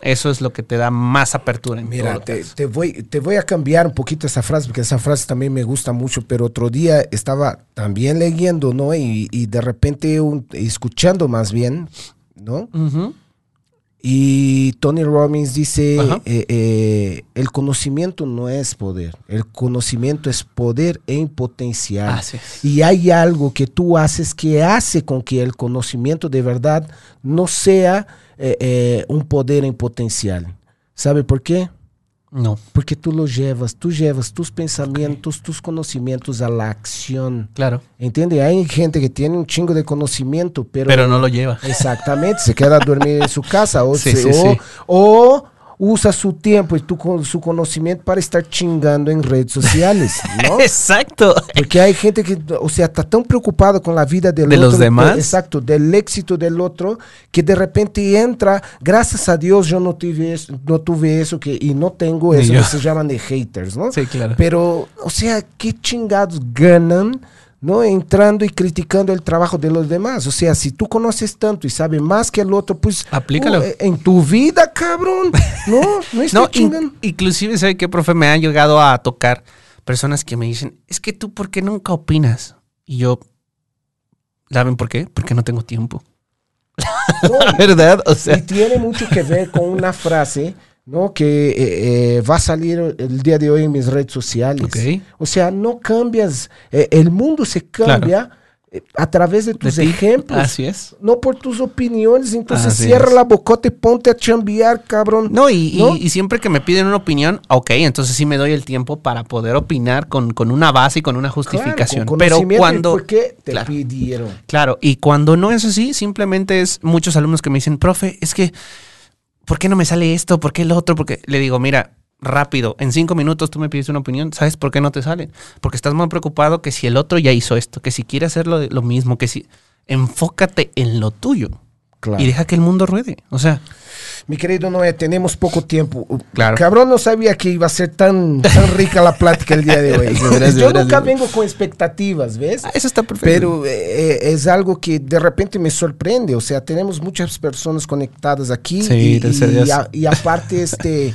Eso es lo que te da más apertura. En
Mira, te, voy, te voy a cambiar un poquito esa frase, porque esa frase también me gusta mucho, pero otro día estaba también leyendo, ¿no? Y, y de repente un- escuchando más bien, ¿no? Y Tony Robbins dice, eh, eh, el conocimiento no es poder, el conocimiento es poder en potencial. Y hay algo que tú haces que hace con que el conocimiento de verdad no sea eh, un poder en potencial. ¿Sabe por qué?
No,
Porque tú lo llevas, tú llevas tus pensamientos, tus conocimientos a la acción.
claro.
¿Entiende? Hay gente que tiene un chingo de conocimiento, pero,
Pero no lo lleva.
Exactamente, se queda a dormir en su casa o, <laughs>
Sí,
se-
sí,
o,
sí.
o- usa su tiempo y tu, su conocimiento para estar chingando en redes sociales, <laughs> ¿no?
Exacto.
Porque hay gente que, o sea, está tan preocupada con la vida del
¿De
otro,
los demás?
eh, exacto, del éxito del otro, que de repente entra, gracias a Dios yo no tuve eso, no tuve eso que, y no tengo eso que se llaman de haters, ¿no?
Sí, claro.
Pero, o sea, ¿qué chingados ganan? ¿No? Entrando y criticando el trabajo de los demás. O sea, si tú conoces tanto y sabes más que el otro, pues...
Aplícalo.
uh, en tu vida, cabrón. No, no <laughs>
No, in- inclusive, ¿sabe qué, profe? Me han llegado a tocar personas que me dicen, es que tú, ¿por qué nunca opinas? Y yo, ¿saben por qué? Porque no tengo tiempo. <laughs>
No,
¿Verdad? O
Y
sea,
tiene mucho que ver con una frase, ¿no? Que eh, eh, va a salir el día de hoy en mis redes sociales. O sea, no cambias, eh, el mundo se cambia a través de tus
de
ejemplos.
Así es.
No por tus opiniones, entonces
Así
cierra
es.
la bocota y ponte a chambear, cabrón.
No, y, y-
¿No?
y siempre que me piden una opinión, ok, entonces sí me doy el tiempo para poder opinar con, con una base y con una
Claro,
justificación.
con
Pero cuando...
¿Por qué te
Claro.
pidieron?
Claro, y cuando no es así, simplemente es muchos alumnos que me dicen, profe, es que, ¿por qué no me sale esto? ¿Por qué el otro? Porque le digo, mira, rápido, en cinco minutos tú me pides una opinión, ¿sabes por qué no te salen? Porque estás muy preocupado que si el otro ya hizo esto, que si quiere hacer lo, lo mismo, que si... Enfócate en lo tuyo
Claro.
y deja que el mundo ruede. O sea,
Mi querido Noé, tenemos poco tiempo.
Claro.
Cabrón, no sabía que iba a ser tan, tan rica la plática el día de hoy. <laughs>
Sí, verás,
Yo
verás,
nunca
verás.
vengo con expectativas, ¿ves?
ah, eso está perfecto.
Pero eh, es algo que de repente me sorprende. O sea, tenemos muchas personas conectadas aquí.
Sí,
y, y a- y aparte, <laughs> este,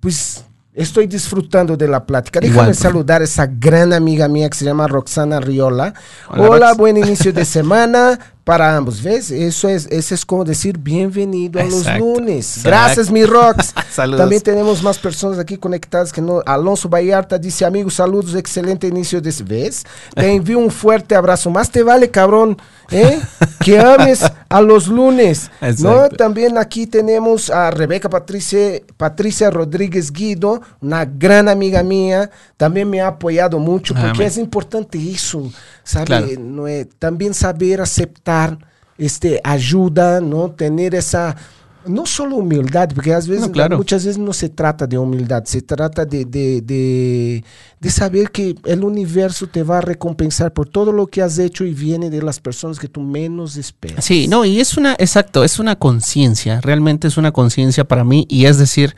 pues estoy disfrutando de la plática. Déjame
Igual,
saludar a esa gran amiga mía que se llama Roxana Riola.
Hola,
Hola, buen inicio de <laughs> semana para ambos. ¿Ves? Eso es, eso es como decir bienvenido a los lunes.
exacto.
Gracias, mi Rox. <laughs>
Saludos.
También tenemos más personas aquí conectadas que no. Alonso Vallarta dice, amigos, saludos, excelente inicio de ¿Ves? Te <laughs> envío un fuerte abrazo. Más te vale, cabrón, ¿eh? que ames a los lunes. ¿no?
Exacto.
También aquí tenemos a Rebeca Patricia, Patricia Rodríguez Guido, una gran amiga mía. También me ha apoyado mucho porque
Amén.
es importante eso, ¿sabe?
Claro.
No es- también saber aceptar este, ayuda, ¿no? Tener esa... No solo humildad, porque
claro.
muchas veces no se trata de humildad, se trata de, de, de, de saber que el universo te va a recompensar por todo lo que has hecho y viene de las personas que tú menos esperas.
Sí, no, y es una, exacto, es una conciencia, realmente es una conciencia para mí y es decir,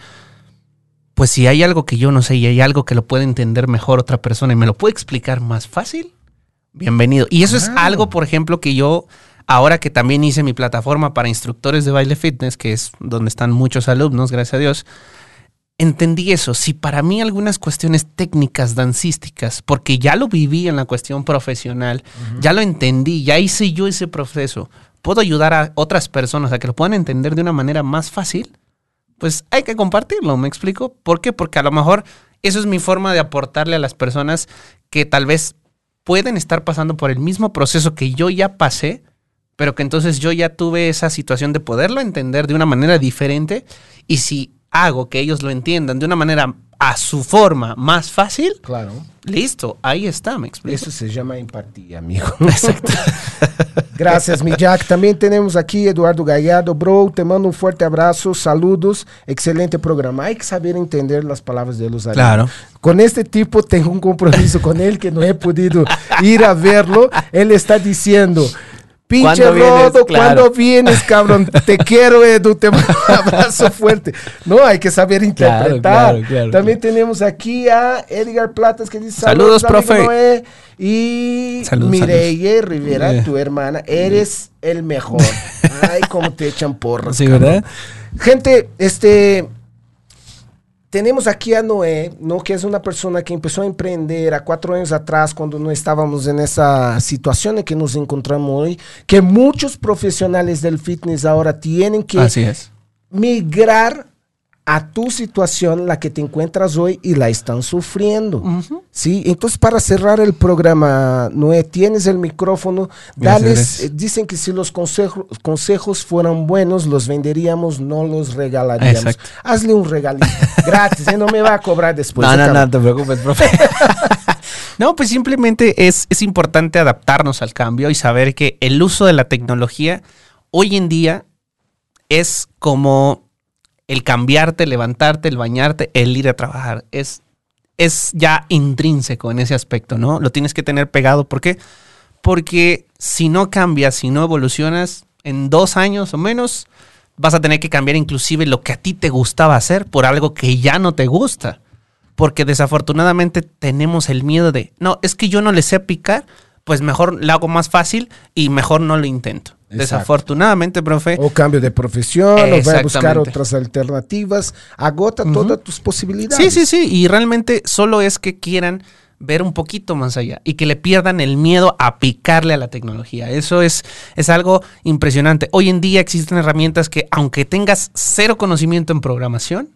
pues si hay algo que yo no sé y hay algo que lo puede entender mejor otra persona y me lo puede explicar más fácil, bienvenido. Y eso es algo, por ejemplo, que yo, ahora que también hice mi plataforma para instructores de baile fitness, que es donde están muchos alumnos, gracias a Dios, entendí eso. Si para mí algunas cuestiones técnicas dancísticas, porque ya lo viví en la cuestión profesional, ya lo entendí, ya hice yo ese proceso, puedo ayudar a otras personas a que lo puedan entender de una manera más fácil, pues hay que compartirlo, ¿me explico? ¿Por qué? Porque a lo mejor eso es mi forma de aportarle a las personas que tal vez pueden estar pasando por el mismo proceso que yo ya pasé, pero que entonces yo ya tuve esa situación de poderlo entender de una manera diferente. Y si hago que ellos lo entiendan de una manera a su forma más fácil,
Claro.
listo, ahí está, me explico.
Eso se llama empatía, amigo. <laughs> Exacto. <laughs> Gracias, mi Jack. También tenemos aquí Eduardo Gallardo. Bro, te mando un fuerte abrazo, saludos, excelente programa. Hay que saber entender las palabras de los.
Claro.
Con este tipo tengo un compromiso con él que no he podido ir a verlo. Él está diciendo... Pinche. Rodo,
Claro.
¿cuándo vienes, cabrón? Te <laughs> quiero, Edu, te mando un abrazo fuerte. No, hay que saber interpretar.
claro, claro,
También tenemos aquí a Edgar Platas que dice
Saludos,
amigo
profe.
Noé". Y
Saludos,
Mireille Rivera,
Eh.
tu hermana, eres el mejor. <laughs> Ay, cómo te echan porras.
Sí,
cabrón.
¿verdad?
Gente, este. Tenemos aquí a Noé, ¿no? que es una persona que empezó a emprender a cuatro años atrás, cuando no estábamos en esa situación en que nos encontramos hoy, que muchos profesionales del fitness ahora tienen que
Así es.
migrar a tu situación, la que te encuentras hoy, y la están sufriendo. ¿Sí? Entonces, para cerrar el programa, Noé, tienes el micrófono. Dales, eh, dicen que si los consejos, consejos fueran buenos, los venderíamos, no los regalaríamos.
Exacto.
Hazle un regalito <laughs> gratis, ¿eh? no me va a cobrar después.
no,
¿eh,
no,
cabrón?
no, te preocupes, profe. <laughs> no, pues simplemente es, es importante adaptarnos al cambio y saber que el uso de la tecnología hoy en día es como el cambiarte, levantarte, el bañarte, el ir a trabajar. Es, es ya intrínseco en ese aspecto, ¿no? Lo tienes que tener pegado. ¿Por qué? Porque si no cambias, si no evolucionas, en dos años o menos, vas a tener que cambiar inclusive lo que a ti te gustaba hacer por algo que ya no te gusta. Porque desafortunadamente tenemos el miedo de, no, es que yo no le sé picar, pues mejor lo hago más fácil y mejor no lo intento.
Exacto.
Desafortunadamente, profe,
O cambio de profesión, o va a buscar otras alternativas. Agota todas tus posibilidades.
Sí, sí, sí. Y realmente solo es que quieran ver un poquito más allá y que le pierdan el miedo a picarle a la tecnología. Eso es, es algo impresionante. Hoy en día existen herramientas que, aunque tengas cero conocimiento en programación,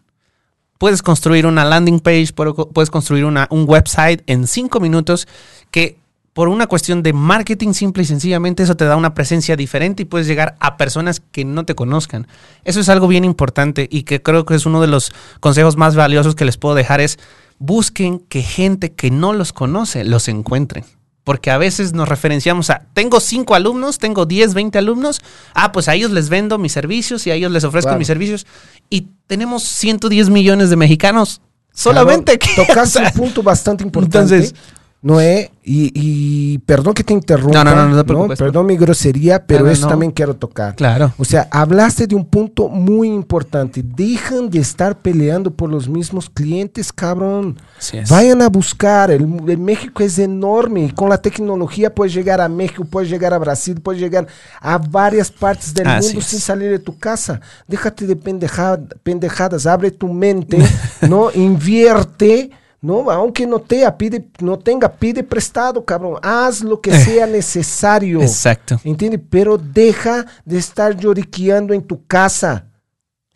puedes construir una landing page, puedes construir una- un website en cinco minutos que por una cuestión de marketing simple y sencillamente eso te da una presencia diferente y puedes llegar a personas que no te conozcan. Eso es algo bien importante y que creo que es uno de los consejos más valiosos que les puedo dejar es busquen que gente que no los conoce los encuentren. Porque a veces nos referenciamos a, tengo cinco alumnos, tengo 10, 20 alumnos, ah, pues a ellos les vendo mis servicios y a ellos les ofrezco
Claro.
mis servicios. Y tenemos 110 millones de mexicanos solamente
Claro,
que...
Tocaste <laughs>
o sea,
un punto bastante importante.
Entonces-
Noé, y, y perdón que te interrumpa.
No, no, no, no te preocupes.
Perdón mi grosería, pero
No, no,
eso
no.
también quiero tocar.
Claro.
O sea, hablaste de un punto muy importante. Dejan de estar peleando por los mismos clientes, cabrón.
Es.
Vayan a buscar. El, el México es enorme. Y con la tecnología puedes llegar a México, puedes llegar a Brasil, puedes llegar a varias partes del
Así
mundo
es.
sin salir de tu casa. Déjate de pendeja- pendejadas. Abre tu mente, <laughs> ¿no? Invierte. No, aunque no, te, pide, no tenga, pide prestado, cabrón. Haz lo que <laughs> sea necesario.
Exacto.
¿Entiendes? Pero deja de estar lloriqueando en tu casa.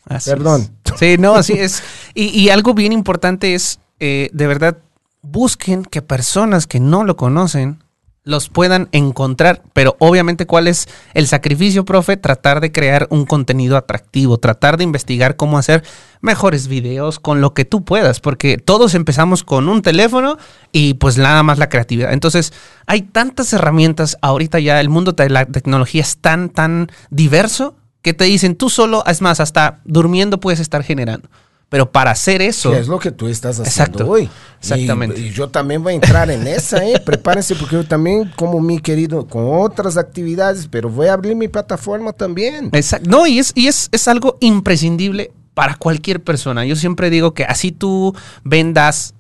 Así
Perdón.
es. Sí, no, así es. Y, y algo bien importante es, eh, de verdad, busquen que personas que no lo conocen los puedan encontrar, pero obviamente cuál es el sacrificio, profe, tratar de crear un contenido atractivo, tratar de investigar cómo hacer mejores videos con lo que tú puedas, porque todos empezamos con un teléfono y pues nada más la creatividad. Entonces, hay tantas herramientas, ahorita ya el mundo de la tecnología es tan, tan diverso que te dicen tú solo, es más, hasta durmiendo puedes estar generando. Pero para hacer eso,
Que es lo que tú estás haciendo
Exacto.
hoy.
Exactamente.
Y, y yo también voy a entrar en esa, ¿eh? <laughs> Prepárense porque yo también, como mi querido, con otras actividades, pero voy a abrir mi plataforma también.
Exacto. No, y es, y es, es algo imprescindible para cualquier persona. Yo siempre digo que así tú vendas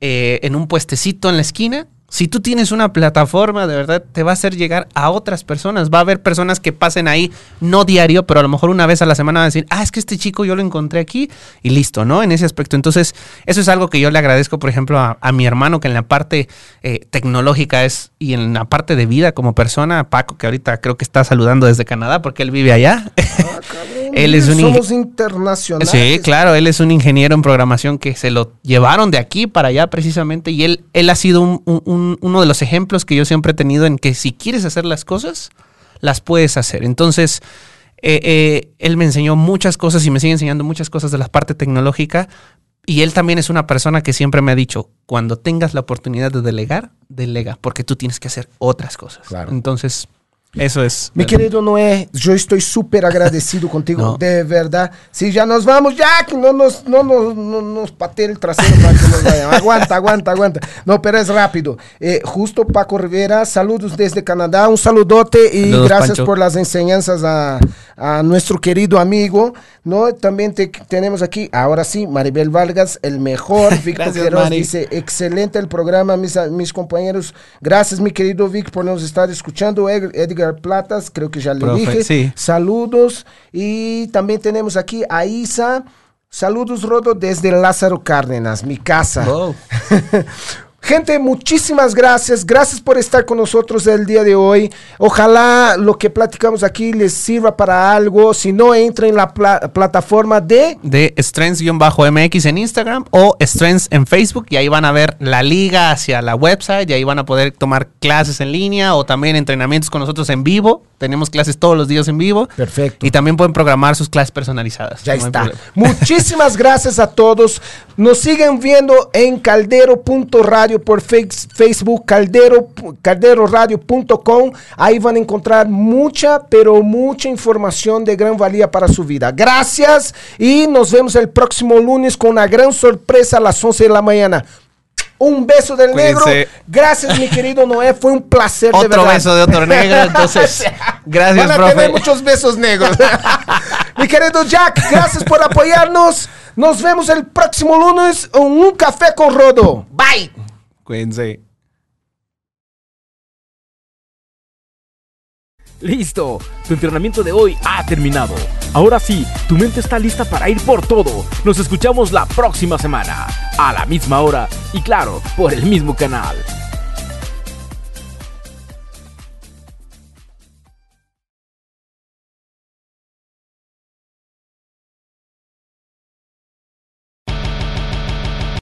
eh, en un puestecito en la esquina, si tú tienes una plataforma, de verdad, te va a hacer llegar a otras personas. Va a haber personas que pasen ahí, no diario, pero a lo mejor una vez a la semana van a decir, ah, es que este chico yo lo encontré aquí y listo, ¿no? En ese aspecto. Entonces, eso es algo que yo le agradezco, por ejemplo, a, a mi hermano, que en la parte eh, tecnológica es, y en la parte de vida como persona, Paco, que ahorita creo que está saludando desde Canadá porque él vive allá. <laughs> Él es un
Somos internacionales.
Sí, claro, él es un ingeniero en programación que se lo llevaron de aquí para allá precisamente y él, él ha sido un- un- un- uno de los ejemplos que yo siempre he tenido en que si quieres hacer las cosas, las puedes hacer. Entonces, eh, eh, él me enseñó muchas cosas y me sigue enseñando muchas cosas de la parte tecnológica y él también es una persona que siempre me ha dicho, cuando tengas la oportunidad de delegar, delega, porque tú tienes que hacer otras cosas.
Claro.
Entonces, eso es...
Mi querido Noé, yo estoy súper agradecido <laughs> contigo,
No.
de verdad. Si ya nos vamos, ya que no nos, no, nos- no nos patee el trasero para que nos vayan. Aguanta, aguanta, aguanta. No, pero es rápido. Eh, justo Paco Rivera, saludos desde Canadá, un saludote y
Saludos,
gracias
Pancho.
por las enseñanzas a, a nuestro querido amigo. ¿no? También te- tenemos aquí, ahora sí, Maribel Vargas, el mejor. <laughs> Víctor Queiroz dice, excelente el programa, mis, mis compañeros. Gracias, mi querido Vic, por nos estar escuchando. Ed- Edgar Platas, creo que ya le
Profe,
dije.
sí.
Saludos. Y también tenemos aquí a Isa. Saludos, Rodo, desde Lázaro Cárdenas, mi casa.
Wow. <laughs>
Gente, muchísimas gracias. Gracias por estar con nosotros el día de hoy. Ojalá lo que platicamos aquí les sirva para algo. Si no, entra en la pla- plataforma de...
de Strengths-MX en Instagram o Strengths en Facebook y ahí van a ver la liga hacia la website y ahí van a poder tomar clases en línea o también entrenamientos con nosotros en vivo. Tenemos clases todos los días en vivo.
Perfecto.
Y también pueden programar sus clases personalizadas.
Ya
No
está. Muchísimas <laughs> gracias a todos. Nos siguen viendo en caldero.radio.com Radio por face- Facebook, Caldero, calderoradio.com. Ahí van a encontrar mucha, pero mucha información de gran valía para su vida. Gracias y nos vemos el próximo lunes con una gran sorpresa a las 11 de la mañana. Un beso del negro.
Cuídense.
Gracias, mi querido Noé. Fue un placer de
Otro
verdad.
beso de otro negro, entonces, gracias, <laughs>
Van a
profe.
tener muchos besos negros. <laughs> Mi querido Jack, gracias por apoyarnos. Nos vemos el próximo lunes en un café con Rodo. Bye.
Listo, tu entrenamiento de hoy ha terminado. Ahora sí, tu mente está lista para ir por todo. Nos escuchamos la próxima semana, a la misma hora y claro, por el mismo canal.